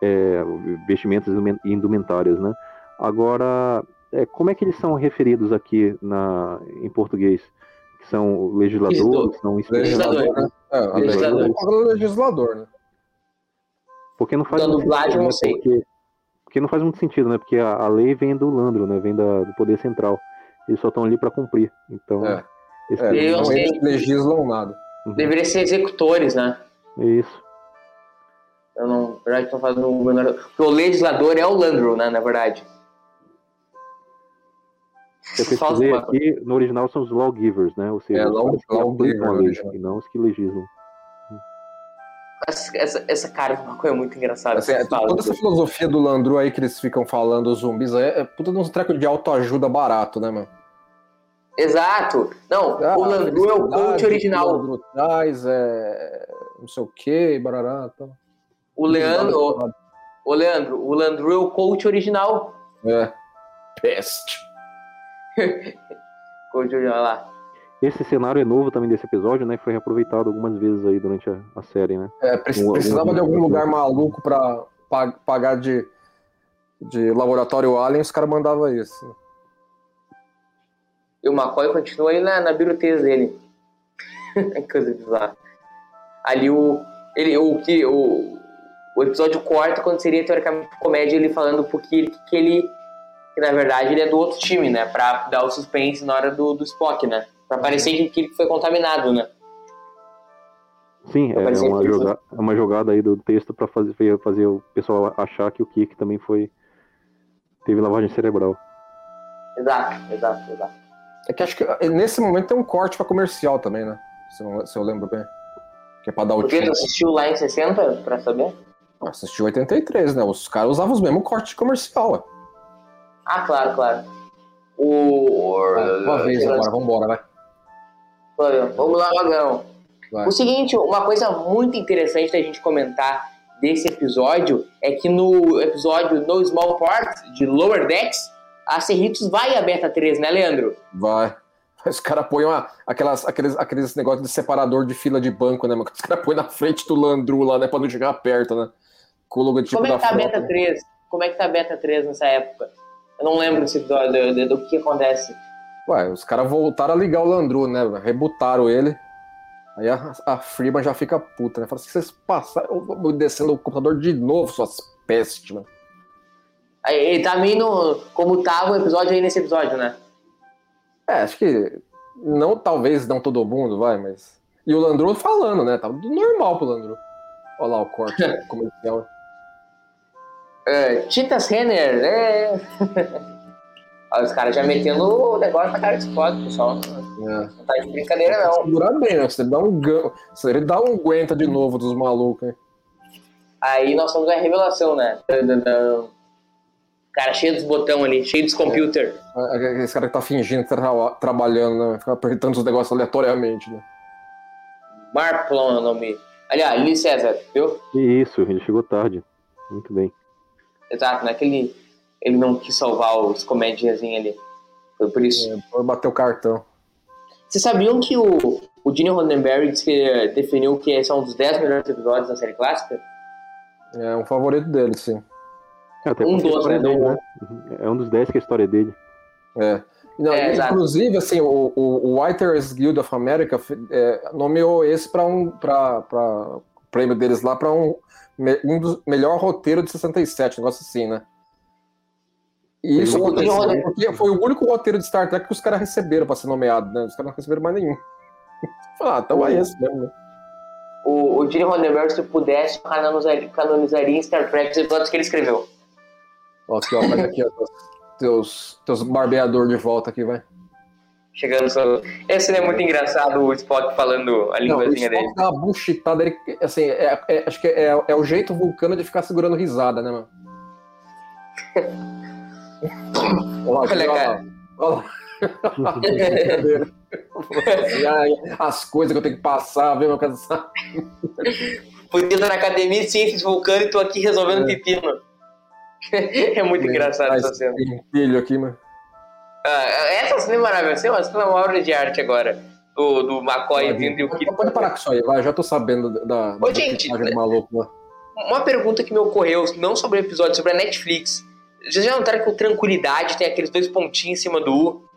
É, vestimentas e indumentárias, né? Agora, é, como é que eles são referidos aqui na, em português? Que são legisladores, são legislador, né? É, legislador. legislador, né? Porque não faz. Da dublagem, não sei. Porque porque não faz muito sentido, né? Porque a, a lei vem do Landro, né? Vem da, do poder central. Eles só estão ali para cumprir. Então. É. Esse é, eles não eles legislam nada. Uhum. Deveria ser executores, né? Isso. Eu não. Na verdade, estão fazendo o menor. Porque o legislador é o Landro, né? Na verdade. Eu pesquisei aqui, no original são os lawgivers, né? Ou seja, é, law, os que aplicam a lei, e não os que legislam. Essa, essa cara de maconha é muito engraçada. Assim, é, toda essa filosofia do Landru aí que eles ficam falando, os zumbis, é, é puta de uns trecos de autoajuda barato, né, mano? Exato. Não, ah, o Landru é o coach original. O Landru traz, é. não sei o que, barará. O Leandro. O Leandro, o Landru é o coach original. É. Peste. coach original lá. Esse cenário é novo também desse episódio, né? Foi reaproveitado algumas vezes aí durante a, a série, né? É, precisava de algum lugar maluco pra pagar de, de laboratório Alien, os caras mandavam isso. E o McCoy continua aí na, na birutez dele. Coisa bizarra. Ali o. Ele, o que. O, o episódio corta quando seria teoricamente comédia ele falando pro Kirk que ele. Que na verdade ele é do outro time, né? Pra dar o suspense na hora do, do Spock, né? Pra parecer que aquele foi contaminado, né? Sim, é uma, jogada, é uma jogada aí do texto para fazer, fazer o pessoal achar que o Kik também foi. teve lavagem cerebral. Exato, exato, exato. É que acho que eh, nesse momento tem um corte para comercial também, né? Se, não, se eu lembro bem. Que é pra dar o Porque tu assistiu lá em 60 pra saber? Assistiu 83, né? Os caras usavam os mesmos cortes comercial, ué. Ah, claro, claro. O. uma vez agora, vambora, vai. Vamos lá, Magão. O seguinte, uma coisa muito interessante da gente comentar desse episódio é que no episódio No Small Part de Lower Decks, a Cerritos vai a Beta 3, né, Leandro? Vai. Os caras põem aquelas, aqueles, aqueles negócios de separador de fila de banco, né? Os caras põem na frente do Landru lá, né, pra não chegar perto, né? Com o logotipo Como é que tá a Beta 3? Como é que tá a Beta 3 nessa época? Eu não lembro desse episódio, do, do, do que acontece. Ué, os caras voltaram a ligar o Landru, né? Rebutaram ele. Aí a, a Freeman já fica puta, né? Fala assim, vocês passaram descendo o computador de novo, suas pestes, mano. Ele tá no, como tava o episódio aí nesse episódio, né? É, acho que não, talvez não todo mundo, vai, mas. E o Landru falando, né? Tava tudo normal pro Landru. Olha lá o corte comercial. É, Titas Renner, é. Olha, os caras já metendo o negócio na cara de spot, pessoal. Não É. tá de brincadeira, não. Segurar bem, né? Se ele dá um gan... Se ele dá um aguenta de novo dos malucos, hein? Aí nós temos a revelação, né? Cara, cheio dos botões ali, cheio dos computer. Esse cara que tá fingindo que tá tra- trabalhando, né? Fica apertando os negócios aleatoriamente, né? Marplon é o nome. Aliás, Lee César, viu? Isso, ele chegou tarde. Muito bem. Exato, não é que ele, não quis salvar os comediazinhos ali. Foi por isso. É, Foi bater o cartão. Vocês sabiam que o, o Gene Roddenberry disse que eh, definiu que esse é um dos 10 melhores episódios da série clássica? É um favorito dele, sim. É, Um dos, né, dele, né? É um dos 10 que é a história dele. É. Não, É, exato. inclusive, assim, o, o, o Writers Guild of America é, nomeou esse para um pra, pra, o prêmio deles lá para um, um dos melhor roteiro de 67, um negócio assim, né? E isso O aconteceu porque foi o único roteiro de Star Trek que os caras receberam para ser nomeado, né? Os caras não receberam mais nenhum. ah, então é esse mesmo, né? O, o Gene Roddenberry, se pudesse, canonizaria, canonizaria em Star Trek os episódios que ele escreveu. Ó, aqui, ó, mas aqui, ó, teus, teus barbeador de volta aqui, vai. Chegando só. Esse é muito engraçado, o Spock falando a Não, o linguazinha Spock dele. dá uma buchitada, ele, assim, é, é- acho que é, é o jeito vulcano de ficar segurando risada, né, mano? Olha, Olha, cara. Olha As coisas que eu tenho que passar, ver meu cansado. Podia estar na academia de ciências vulcano e tô aqui resolvendo pepino. é muito engraçado essa cena. Filho aqui, mano. Ah, essa cena é maravilhosa. Essa é uma- essa é uma obra de arte agora. Do, do McCoy vindo e o Pode, parar com isso aí, vai. Já tô sabendo da, da Ô, gente, personagem maluco. Uma pergunta que me ocorreu, não sobre o episódio, sobre a Netflix. Vocês já notaram que o Tranquilidade tem aqueles dois pontinhos em cima do U?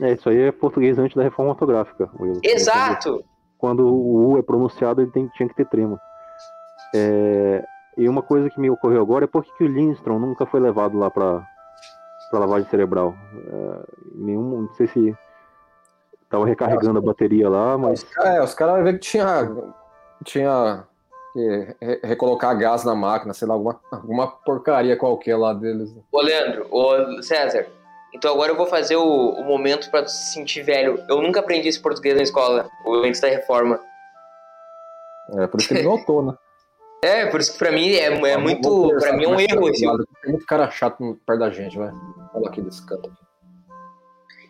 É, isso aí é português antes da reforma ortográfica. Will. Exato! Quando o U é pronunciado, ele tem, tinha que ter trema. É, e uma coisa que me ocorreu agora é por que que o Lindstrom nunca foi levado lá pra, pra lavagem cerebral. É, nenhum, não sei se tava recarregando a bateria lá, mas É, os caras ver que tinha. Tinha. Recolocar gás na máquina, sei lá, alguma, alguma porcaria qualquer lá deles. Ô, Leandro, ô, César, então agora eu vou fazer o, o momento pra tu se sentir velho. Eu nunca aprendi esse português na escola, o antes da reforma. É, por isso que ele notou, né? É, por isso que pra mim é, é Vamos muito. Pra mim é um erro lado. Tem muito cara chato perto da gente, vai. Olha aqui desse canto.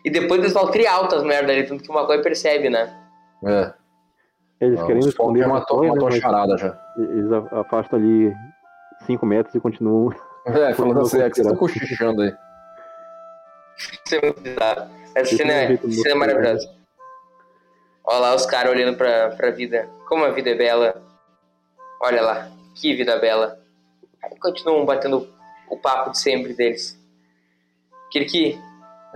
E depois eles falam trialtas merda ali, tanto que o McCoy percebe, né? É. eles Não, querendo esconder já a matou, né, matou a charada já. eles afastam ali 5 metros e continuam. É, falando assim, é que vocês estão cochichando aí. Isso é muito bizarro. Essa cena é é, cena é maravilhosa. Olha lá os caras olhando pra, pra vida. Como a vida é bela. Olha lá, que vida bela. Aí continuam batendo o papo de sempre deles. Que.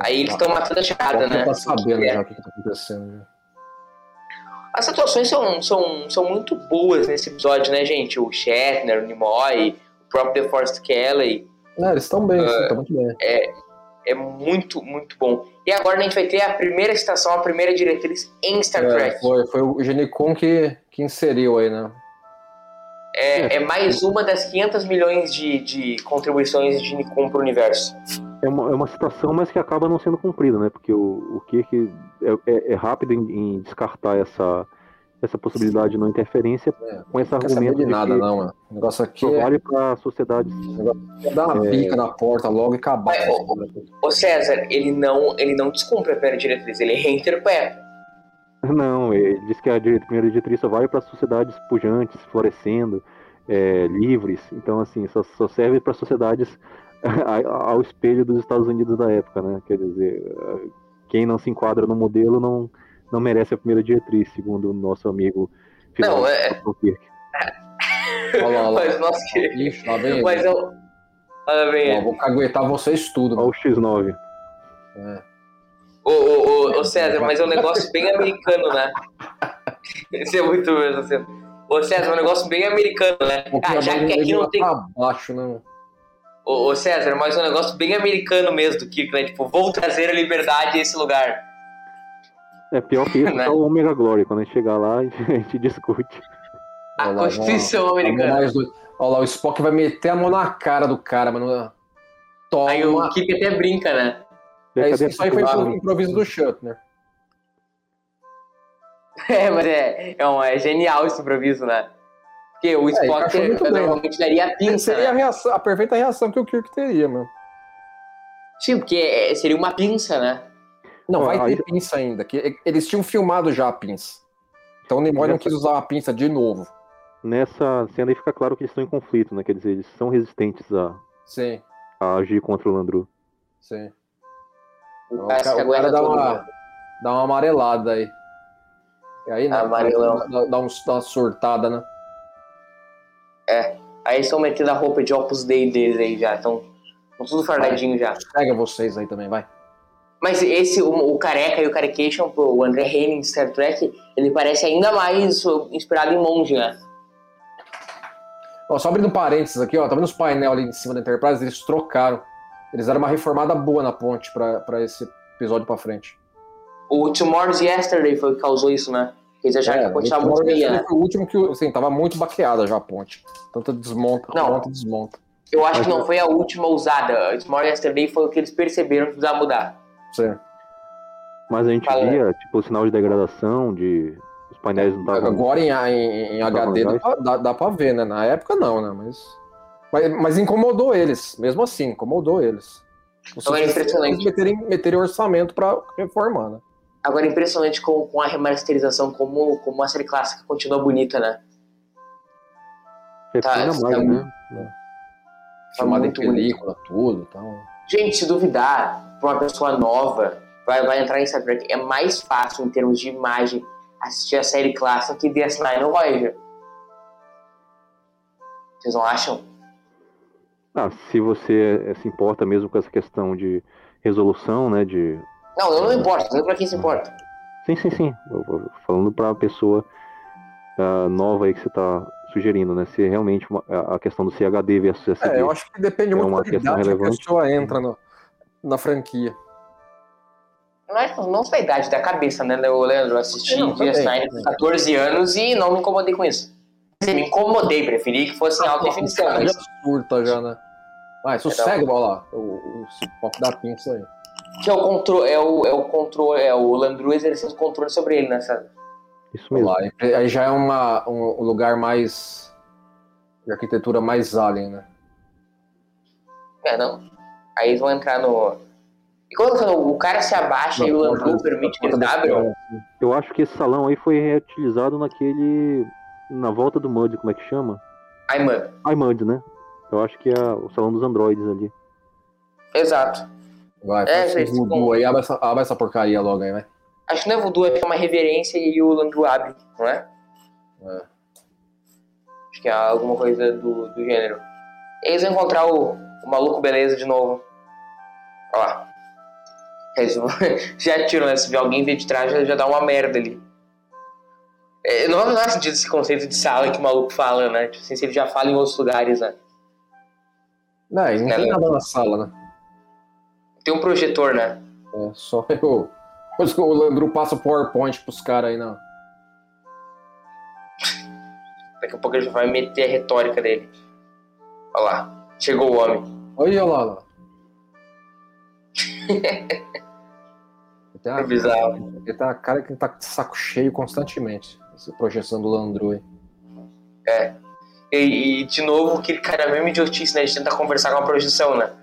Aí eles estão matando a charada, Já né? tá sabendo É. já o que, que tá acontecendo. As atuações são, são, são muito boas nesse episódio, né, gente? O Shatner, o Nimoy, o próprio DeForest Kelly. É, eles estão bem, estão muito bem. É muito, muito bom. E agora a gente vai ter a primeira citação, a primeira diretriz em Star É, Trek. foi, foi o Genicon que, que inseriu aí, né? É, é mais uma das 500 milhões de, de contribuições de Nikon pro universo. É uma, é uma citação, mas que acaba não sendo cumprida, né? Porque o, o Kirk é, é- é rápido em, em descartar essa, essa possibilidade de não interferência É, com esse Não argumento de nada, que não, mano. O negócio aqui só é vale para sociedades. dar uma É. pica na porta logo e acabar. Mas, ô, Ô César, ele não, ele não descumpre a primeira diretriz, ele reinterpreta. Não, ele diz que a primeira diretriz só vale para sociedades pujantes, florescendo, é, livres. Então, assim, só, só serve para sociedades a- ao espelho dos Estados Unidos da época, né? Quer dizer, quem não se enquadra no modelo não, não merece a primeira diretriz, segundo o nosso amigo Não, é-. Olha lá, olha lá. Mas, nossa, que... Ixi, lá vem ele. Mas eu... Olha bem, vou caguetar vocês tudo, Olha o X9. É. Ô, ô, ô, ô, César, mas é um negócio bem americano, né? Isso é muito mesmo, assim. Ô César, é um negócio bem americano, né? Ah, já que aqui não tem. Pra baixo, né? Ô, ô, César, mas um negócio bem americano mesmo do Kirk, né? Tipo, vou trazer a liberdade a esse lugar. É pior que isso, Né? só o Omega Glory. Quando a gente chegar lá, a gente, a gente discute. A Olha Constituição lá. americana. Olha lá, o Spock vai meter a mão na cara do cara, mano. Toma. Aí o Kirk até brinca, né? É, isso, isso aí foi impro- improviso do Shatner. É, mas é, é, um, é genial esse improviso, né? Porque o Spock encaixou muito bem, normalmente daria a pinça, Seria a, né? reação- a perfeita reação que o Kirk teria, mano. Sim, porque é- seria uma pinça, né? Não, vai aí- ter pinça ainda. Que eles tinham filmado já a pinça. Então o Nimoy não quis usar a pinça de novo. Nessa cena aí fica claro que eles estão em conflito, né? Quer dizer, eles são resistentes a, Sim, a agir contra o Landru. sim. O O cara, o cara dá, uma, né? dá uma amarelada aí. E aí, né? Amarelão. Dá, dá, um- dá uma surtada, né? Aí estão metendo a roupa de Opus Dei deles aí já. Estão tudo fardadinho já. Pega vocês aí também, vai. Mas esse, o, o Careca e o Carecation, o André Henning de Star Trek, ele parece ainda mais uh, inspirado em monge, né? Ó, só abrindo parênteses aqui, ó, tá vendo os painel ali em cima da Enterprise? Eles trocaram. Eles deram uma reformada boa na ponte pra, pra esse episódio pra frente. O Tomorrow's Yesterday foi o que causou isso, né? Eles acharam que a ponte tava É, o muito né? foi o último que, assim, tava muito baqueada já a ponte. Tanto desmonta, Não. monta e desmonta. Eu acho que não foi a última usada. Tomorrow's Yesterday foi o que eles perceberam que precisava mudar. Sim. Mas a gente Fala. via, tipo, sinal de degradação, de. Os painéis não estavam. Agora em, em, em HD dá, pra- dá, dá pra ver, né? Na época não, né? Mas, mas, mas incomodou eles, mesmo assim, incomodou eles. O Agora é impressionante. eles meterem, meterem orçamento pra reformar, né? Agora é impressionante com, com a remasterização, como, como a série clássica continua bonita, né? Tá, tá mais, muito- né? Filmado em muito bonito. película, tudo então. Gente, se duvidar, pra uma pessoa nova, vai, vai entrar em Star Trek, é mais fácil em termos de imagem assistir a série clássica que DS9 no Voyager. Vocês não acham? Ah, se você eh, se importa mesmo com essa questão de resolução, né? De. Não, eu não importo, não sei pra quem se importa. Sim, sim, sim. Falando pra pessoa ah, nova aí que você tá sugerindo, né? Se realmente uma- a questão do CHD versus SD. É, eu acho que depende É muito uma da questão idade que a relevante. pessoa entra no- na franquia. Não é não a idade, da cabeça, né, Leandro? Eu assisti Não, também. DS9 com 14 anos e não me incomodei com isso. Dizer, me incomodei, preferi que fosse em alta definição. Mas já surta já, né? Vai, sossega, olha lá. O, o, o foco da pinça aí. Que é o controle, é o, é o controle, é o Landru exercendo controle sobre ele nessa. Isso Olha mesmo. aí- já é uma, um, um lugar mais. de arquitetura mais alien, né? É, não. Aí eles vão entrar no. E quando, o cara se abaixa e o Landru permite que eles abram. Eu acho que esse salão aí foi reutilizado naquele. Na volta do Mud, como é que chama? aí, mano. iMud, né? Eu acho que é o salão dos androides ali. Exato. Vai, É, esse voodoo bom. aí, abre essa, abre essa porcaria logo aí, vai. Acho que não é voodoo, acho que é uma reverência e o Landru abre, não é? É. Acho que é alguma coisa do, do gênero. Eles vão encontrar o, o maluco beleza de novo. Olha lá. Eles já tiram, né? Se alguém vir de trás, já, já dá uma merda ali. É, não, não faz sentido esse conceito de sala que o maluco fala, né? Tipo assim, se ele já fala em outros lugares, né? Não, e não Né, tem né? nada na sala, né? Tem um projetor, né? É só eu. O Landru passa o PowerPoint pros caras aí, não. Daqui a pouco ele vai meter a retórica dele. Olha lá. Chegou o homem. Olha lá, lá. Ele É bizarro. ele tem uma cara que tá de saco cheio constantemente. Essa projeção do Landru aí. E, e, de novo, aquele cara é mesmo idiotice, né? De tentar conversar com a projeção, né?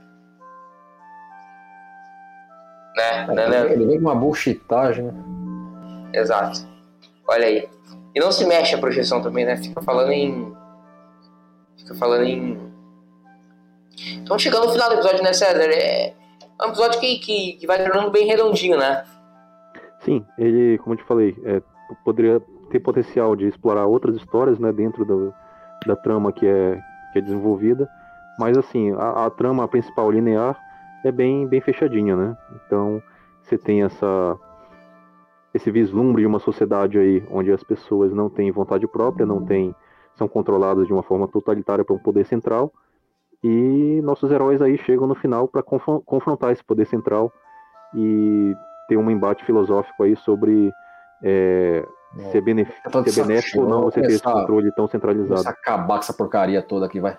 Né? né, né? Ele vem com uma bullshitagem, né? Exato. Olha aí. E não se mexe a projeção também, né? Fica falando em. Fica falando em. Então chegando no final do episódio, né, César? É um episódio que, que, que vai tornando bem redondinho, né? Sim, ele, como eu te falei, é, poderia ter potencial de explorar outras histórias, né, dentro do, da trama que é, que é desenvolvida, mas assim, a, a trama principal linear é bem, bem fechadinha, né? Então, você tem essa esse vislumbre de uma sociedade aí onde as pessoas não têm vontade própria, não têm, são controladas de uma forma totalitária por um poder central, E nossos heróis aí chegam no final para confrontar esse poder central e ter um embate filosófico aí sobre é, é. ser, benef ser benéfico ou não você ter esse controle tão centralizado. acabar com essa porcaria toda aqui, vai.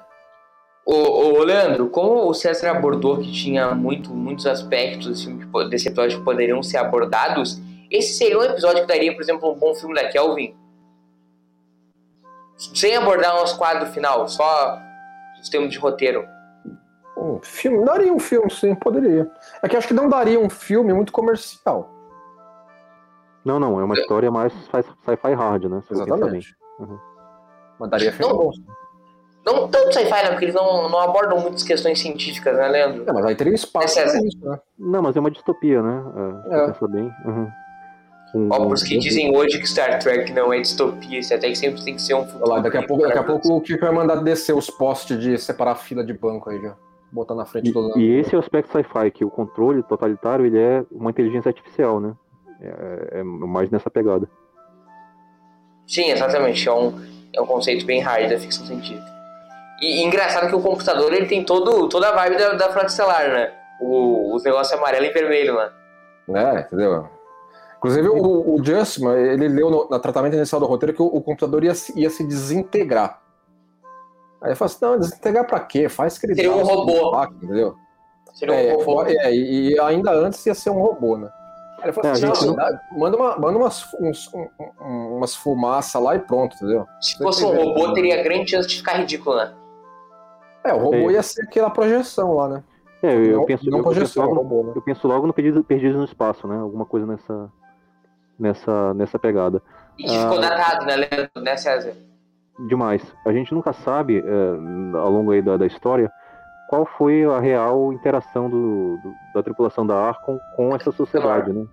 Ô, ô, Leandro, como o César abordou que tinha muito, muitos aspectos desse, desse episódio que poderiam ser abordados, esse seria um episódio que daria, por exemplo, um bom filme da Kelvin? Sem abordar o nosso quadro final, só os termos de roteiro. Um filme, daria um filme, sim, poderia. É que acho que não daria um filme muito comercial. Não, não, é uma história mais sci-fi hard, né? Exatamente. Uhum. Mas daria filme não, bom. Não tanto sci-fi, né? Porque eles não, não abordam muitas questões científicas, né, Leandro? É, mas aí teria espaço é, pra isso, né? Não, mas é uma distopia, né? É, é. Pensa bem. Uhum. Um, Ó, por que dizem hoje que Star Trek não é distopia, isso até que sempre tem que ser um futuro. Lá, daqui a pouco, daqui a pouco o Kiko vai mandar descer os postes de separar a fila de banco aí já. Botar na frente e, do lado. E esse é o aspecto sci-fi, que o controle totalitário ele é uma inteligência artificial, né? É, é mais nessa pegada. Sim, exatamente. É um, é um conceito bem hard da ficção científica. E, e engraçado que o computador ele tem todo, toda a vibe da, da Frota Estelar, né? O, os negócios amarelo e vermelho lá. É, entendeu? Inclusive, o, o Justman, ele leu no, no, tratamento inicial do roteiro que o, o, computador ia, ia se desintegrar. Aí eu falei assim, não, desintegrar pra quê? Faz que ele Seria um robô. entendeu? Seria um é, robô. É, e, e ainda antes ia ser um robô, né? Aí ele falou é, assim, não, não... manda, uma, manda umas, uns, um, umas fumaças lá e pronto, entendeu? Se fosse um robô, teria grande chance de ficar ridículo, né? É, o robô é. ia ser aquela projeção lá, né? É, eu, não, penso, não eu, projeção, eu, penso logo, robô, né? eu penso logo no Perdido, Perdido no Espaço, né? Alguma coisa nessa, nessa, nessa pegada. E que ficou ah, datado, né, Leandro? Né, César? Demais. A gente nunca sabe, é, ao longo aí da, da história, qual foi a real interação do, do, da tripulação da Arcon com essa sociedade, né?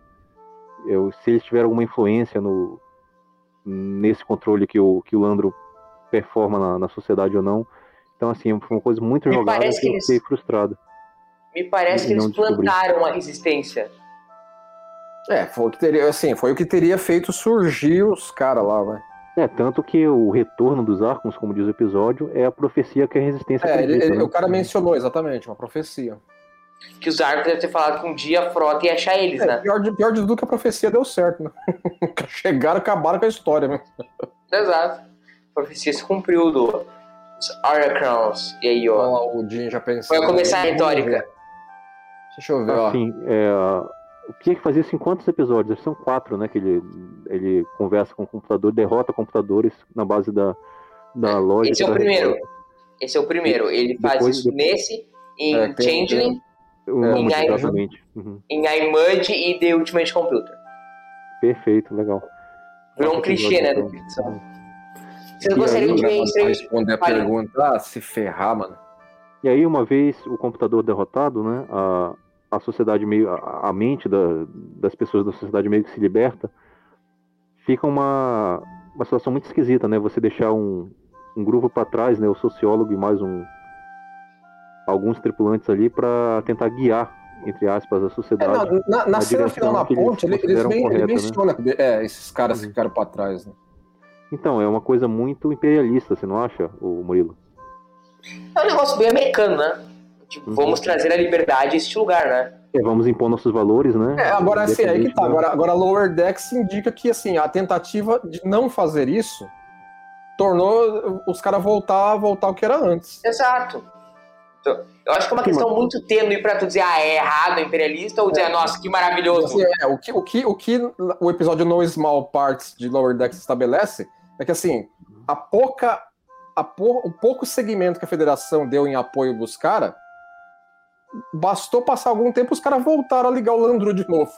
Eu, se eles tiveram alguma influência no, nesse controle que o, que o Landro performa na, na sociedade ou não. Então, assim, foi uma coisa muito Me jogada que, que eu fiquei frustrado. Me parece que eles plantaram a resistência. É, foi o que teria, assim, foi o que teria feito surgir os caras lá, vai. É, tanto que o retorno dos Arcons, como diz o episódio, é a profecia que a resistência é, acredita, ele, né? O cara mencionou exatamente, uma profecia. Que os Arcons devem ter falado que um dia a frota ia achar eles, é, né? Pior de, pior de tudo que a profecia deu certo, né? Chegaram, acabaram com a história, né? Exato. A profecia se cumpriu do, dos Aracrons. E aí, ó. O Jim já pensou. Vai começar a retórica. Deixa eu ver, ó. Assim, é, o que fazia isso em quantos episódios? São quatro, né? Que ele, ele conversa com o computador, derrota computadores na base da, da lógica. Esse é o primeiro. Esse é o primeiro. Ele faz depois, isso depois... nesse, em é, Changeling, em, I, uhum. em iMud e The Ultimate Computer. Perfeito, legal. Virou um clichê, né? Da ficção. Vocês gostariam de ver isso? Responder a pergunta, ah, se ferrar, mano. E aí, uma vez o computador derrotado, né? A, a sociedade meio. a, a mente da, das pessoas da sociedade meio que se liberta, fica uma, uma situação muito esquisita, né? Você deixar um, um grupo para trás, né? O sociólogo e mais um alguns tripulantes ali para tentar guiar entre aspas a sociedade. É, na, na, na cena final na ponte, eles, eles, bem, correta, ele né? menciona né? é, esses caras uhum. ficaram para trás. Né? Então é uma coisa muito imperialista, você não acha, o Murilo? É um negócio bem americano, né? Tipo, uhum. vamos trazer a liberdade a este lugar, né? É, vamos impor nossos valores, né? É, agora assim, aí que tá. Agora, agora Lower Decks indica que assim, a tentativa de não fazer isso tornou os caras voltar, voltar o que era antes. Exato. Então, eu acho que é uma questão muito tênue para tu dizer, ah, é errado, é imperialista, ou dizer, é. nossa, que maravilhoso. Assim, é, o que, o, que, o que o episódio No Small Parts de Lower Decks estabelece é que assim, a pouca. A por, o pouco segmento que a federação deu em apoio dos caras bastou passar algum tempo os caras voltaram a ligar o Landru de novo.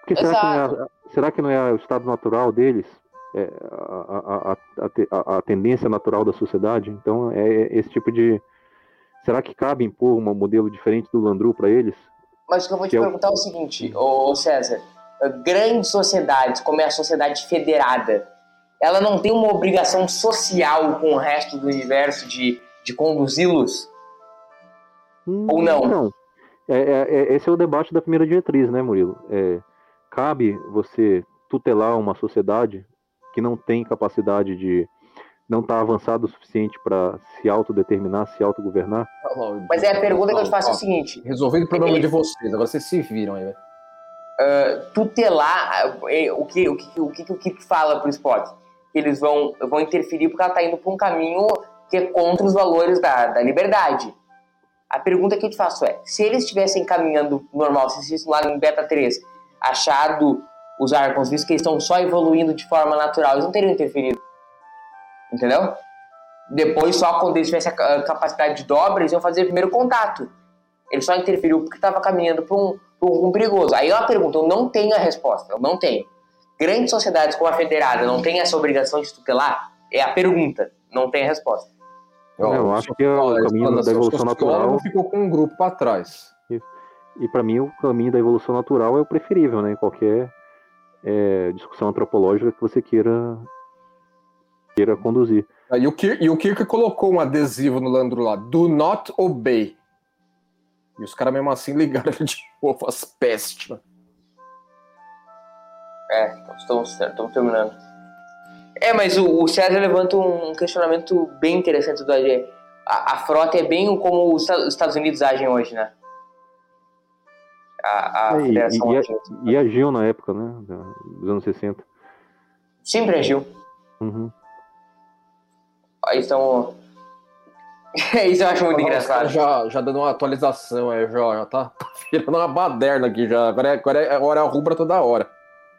Porque será, que não, é, será que não é o estado natural deles? É a, a, a, a, tendência natural da sociedade? Então é esse tipo de. Será que cabe impor um modelo diferente do Landru para eles? Mas o que eu vou te que perguntar é o... é o seguinte, ô César: grandes sociedades, como é a sociedade federada, ela não tem uma obrigação social com o resto do universo de, de conduzi-los? Hum, Ou não? Não. É, é, é, esse é o debate da primeira diretriz, né, Murilo? É, cabe você tutelar uma sociedade que não tem capacidade de não está avançado o suficiente para se autodeterminar, se autogovernar? Mas é a pergunta que eu te faço é o seguinte: resolvendo o problema de vocês, agora vocês se viram aí, uh, tutelar o que o que o que o Kirk fala pro Spock, que eles vão vão interferir porque ela está indo para um caminho que é contra os valores da, da liberdade. A pergunta que eu te faço é: se eles estivessem caminhando normal, se eles lá no Beta 3, achado os Arcons, visto que eles estão só evoluindo de forma natural, eles não teriam interferido. Entendeu? Depois, só quando eles tivessem a capacidade de dobra, eles iam fazer o primeiro contato. Ele só interferiu porque estava caminhando para um, um perigoso. Aí é uma pergunta, eu não tenho a resposta, eu não tenho. Grandes sociedades como a Federada não têm essa obrigação de tutelar? É a pergunta, não tem a resposta. Eu, eu acho que é o caminho da evolução natural. ficou com um grupo para trás. E para mim, o caminho da evolução natural é o preferível, né? Em qualquer é, discussão antropológica que você queira queira conduzir. Ah, e, o Kirk, e o Kirk colocou um adesivo no Landro lá, do not obey. E os caras mesmo assim ligaram de novo as pestes. É, estamos, estamos terminando. É, mas o, o César levanta um questionamento bem interessante do AG. A, a frota é bem como os Estados Unidos agem hoje, né? A, a é, e, e, e, agiu na época, né? Dos anos 60. Sempre agiu. Uhum. Aí estão. Isso eu acho muito engraçado. Já, já dando uma atualização aí, já, já tá virando uma baderna aqui já. Agora é, agora é, agora é rubra toda hora.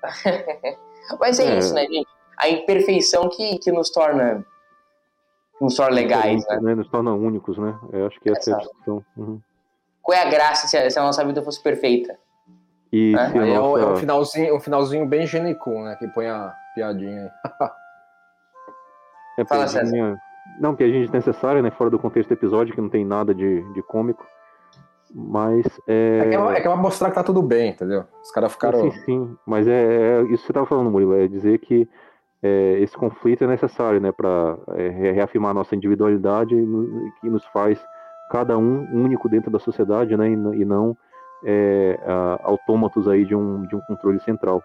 Mas é, é, isso, né, gente? A imperfeição que, que nos torna. Nos torna legais, né? né? Nos torna únicos, né? Eu acho que essa é a discussão. Uhum. Qual é a graça se a, se a nossa vida fosse perfeita? E né? nossa... é, um, é, um, finalzinho, um finalzinho bem genico, né? Que põe a piadinha aí. É, Fala, piadinha... Não, piadinha desnecessária, né? Fora do contexto do episódio, que não tem nada de, de cômico. Mas é. É que, é, é que é pra mostrar que tá tudo bem, entendeu? Os caras ficaram. Sim, sim. Mas é, é, isso que você tava falando, Murilo, é dizer que é, esse conflito é necessário, né? Pra é, reafirmar a nossa individualidade que nos faz cada um único dentro da sociedade, né? E, e não é, autômatos aí de um, de um controle central.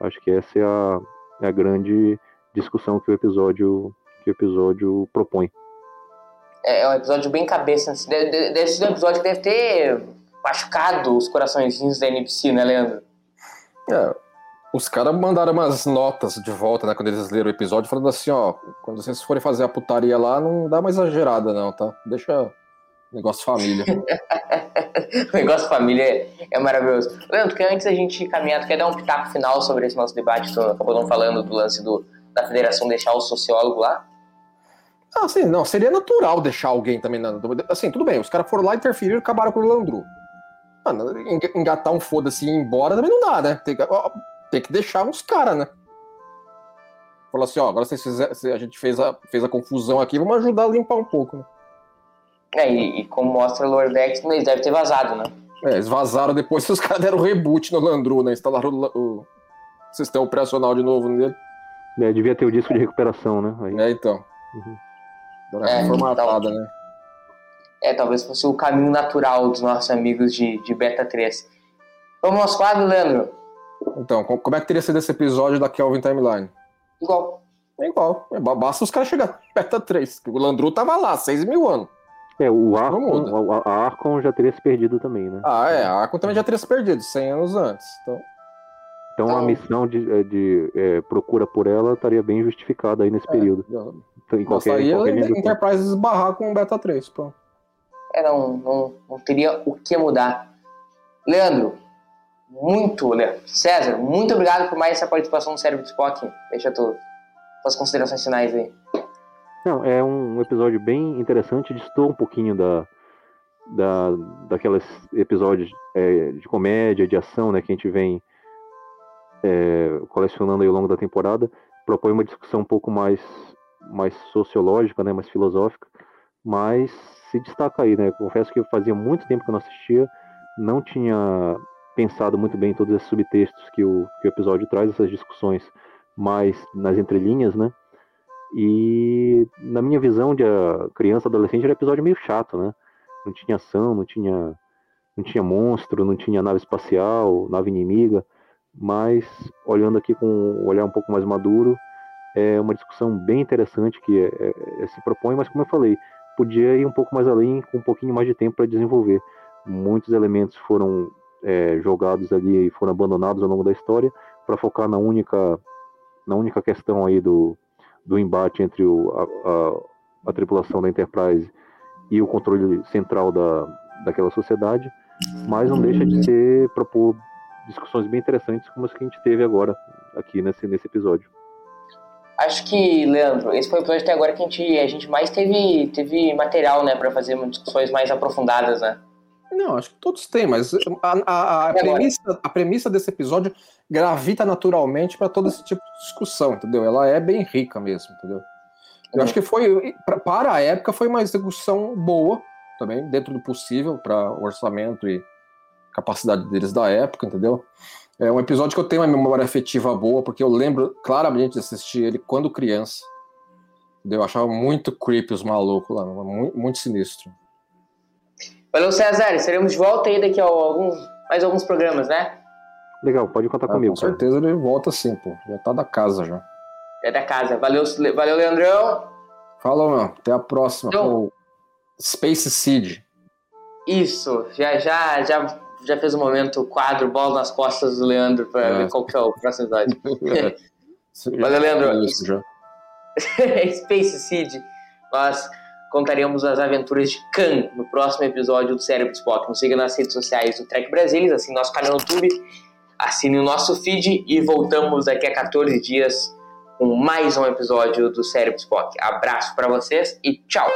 Acho que essa é a, é a grande discussão que o episódio que o episódio propõe. É, é um episódio bem cabeça. Assim. Deve ser um episódio que deve ter machucado os coraçõezinhos da NBC, né, Leandro? É, os caras mandaram umas notas de volta, né, quando eles leram o episódio, falando assim, ó, quando vocês forem fazer a putaria lá, não dá uma exagerada não, tá? Deixa negócio família. negócio família é, é, maravilhoso. Leandro, que antes da gente caminhar, tu quer dar um pitaco final sobre esse nosso debate? Tu acabou não falando do lance do, da federação deixar o sociólogo lá? Ah, sim, não, seria natural deixar alguém também. Na, assim, tudo bem, os caras foram lá interferir e acabaram com o Landru. Mano, engatar um foda-se e ir embora também não dá, né? Tem que, ó, tem que deixar uns caras, né? Falar assim, ó, agora vocês fizer, a gente fez a, fez a confusão aqui, vamos ajudar a limpar um pouco, né? É, e, e como mostra o Lordex, eles devem ter vazado, né? É, eles vazaram depois que os caras deram reboot no Landru, né? Instalaram o, o sistema operacional de novo nele. É, devia ter o disco de recuperação, né? Aí. É, então. Uhum. É, formatada, então, né? É, talvez fosse o caminho natural dos nossos amigos de, de Beta 3. Vamos aos quadros, Leandro? Então, como é que teria sido esse episódio da Kelvin Timeline? Igual. É igual. É, basta os caras chegarem Beta 3. O Landru tava lá, 6 mil anos. É, o Arcon, a, a Arcon já teria se perdido também, né? Ah, é, a Arcon também já teria se perdido, 100 anos antes. Então, então, então a missão de, é, de é, procura por ela estaria bem justificada aí nesse é, período. Em qualquer, em qualquer Enterprise esbarrar com o Beta 3, pô. É, não, não, não teria o que mudar. Leandro, muito, Leandro. César, muito obrigado por mais essa participação no Cérebro de Spock. Deixa tu, tuas considerações finais aí. Não, é um episódio bem interessante, distou um pouquinho da, da, daqueles episódios é, de comédia, de ação, né, que a gente vem é, colecionando ao longo da temporada, propõe uma discussão um pouco mais, mais sociológica, né, mais filosófica, mas se destaca aí, né? Confesso que fazia muito tempo que eu não assistia, não tinha pensado muito bem em todos esses subtextos que o, que o episódio traz, essas discussões mais nas entrelinhas, né? E na minha visão de criança, adolescente, era um episódio meio chato, né? Não tinha ação, não tinha, não tinha monstro, não tinha nave espacial, nave inimiga. Mas olhando aqui com um olhar um pouco mais maduro, é uma discussão bem interessante que é, é, é, se propõe, mas como eu falei, podia ir um pouco mais além, com um pouquinho mais de tempo para desenvolver. Muitos elementos foram é, jogados ali e foram abandonados ao longo da história para focar na única, na única questão aí do, do embate entre o, a, a, a tripulação da Enterprise e o controle central da, daquela sociedade, mas não deixa de ser propor discussões bem interessantes como as que a gente teve agora aqui nesse, nesse episódio. Acho que, Leandro, esse foi o episódio até agora que a gente, a gente mais teve, teve material, né, para fazer discussões mais aprofundadas, né? Não, acho que todos têm, mas a, a, a premissa, a premissa desse episódio gravita naturalmente para todo esse tipo de discussão, entendeu? Ela é bem rica mesmo, entendeu? Eu uhum. acho que foi, para a época, foi uma execução boa também, dentro do possível, para o orçamento e capacidade deles da época, entendeu? É um episódio que eu tenho uma memória afetiva boa, porque eu lembro claramente de assistir ele quando criança. Eu achava muito creepy os malucos lá, muito, muito sinistro. Valeu, César. Seremos de volta aí daqui a alguns, mais alguns programas, né? Legal, pode contar ah, comigo. Com certeza ele volta sim, pô. Já tá da casa já. É da casa. Valeu, valeu Leandrão. Falou, meu. Até a próxima. Então, Space Seed. Isso. Já, já, já já fez um momento quadro, bola nas costas do Leandro para é. ver qual que é o próximo episódio. Valeu, Leandro. Isso já. Space Seed, nós contaremos as aventuras de Khan no próximo episódio do Cérebro Spock. Nos siga nas redes sociais do Trek Brasilis, assine nosso canal no YouTube, assine o nosso feed e voltamos daqui a 14 dias com mais um episódio do Cérebro Spock. Abraço para vocês e tchau!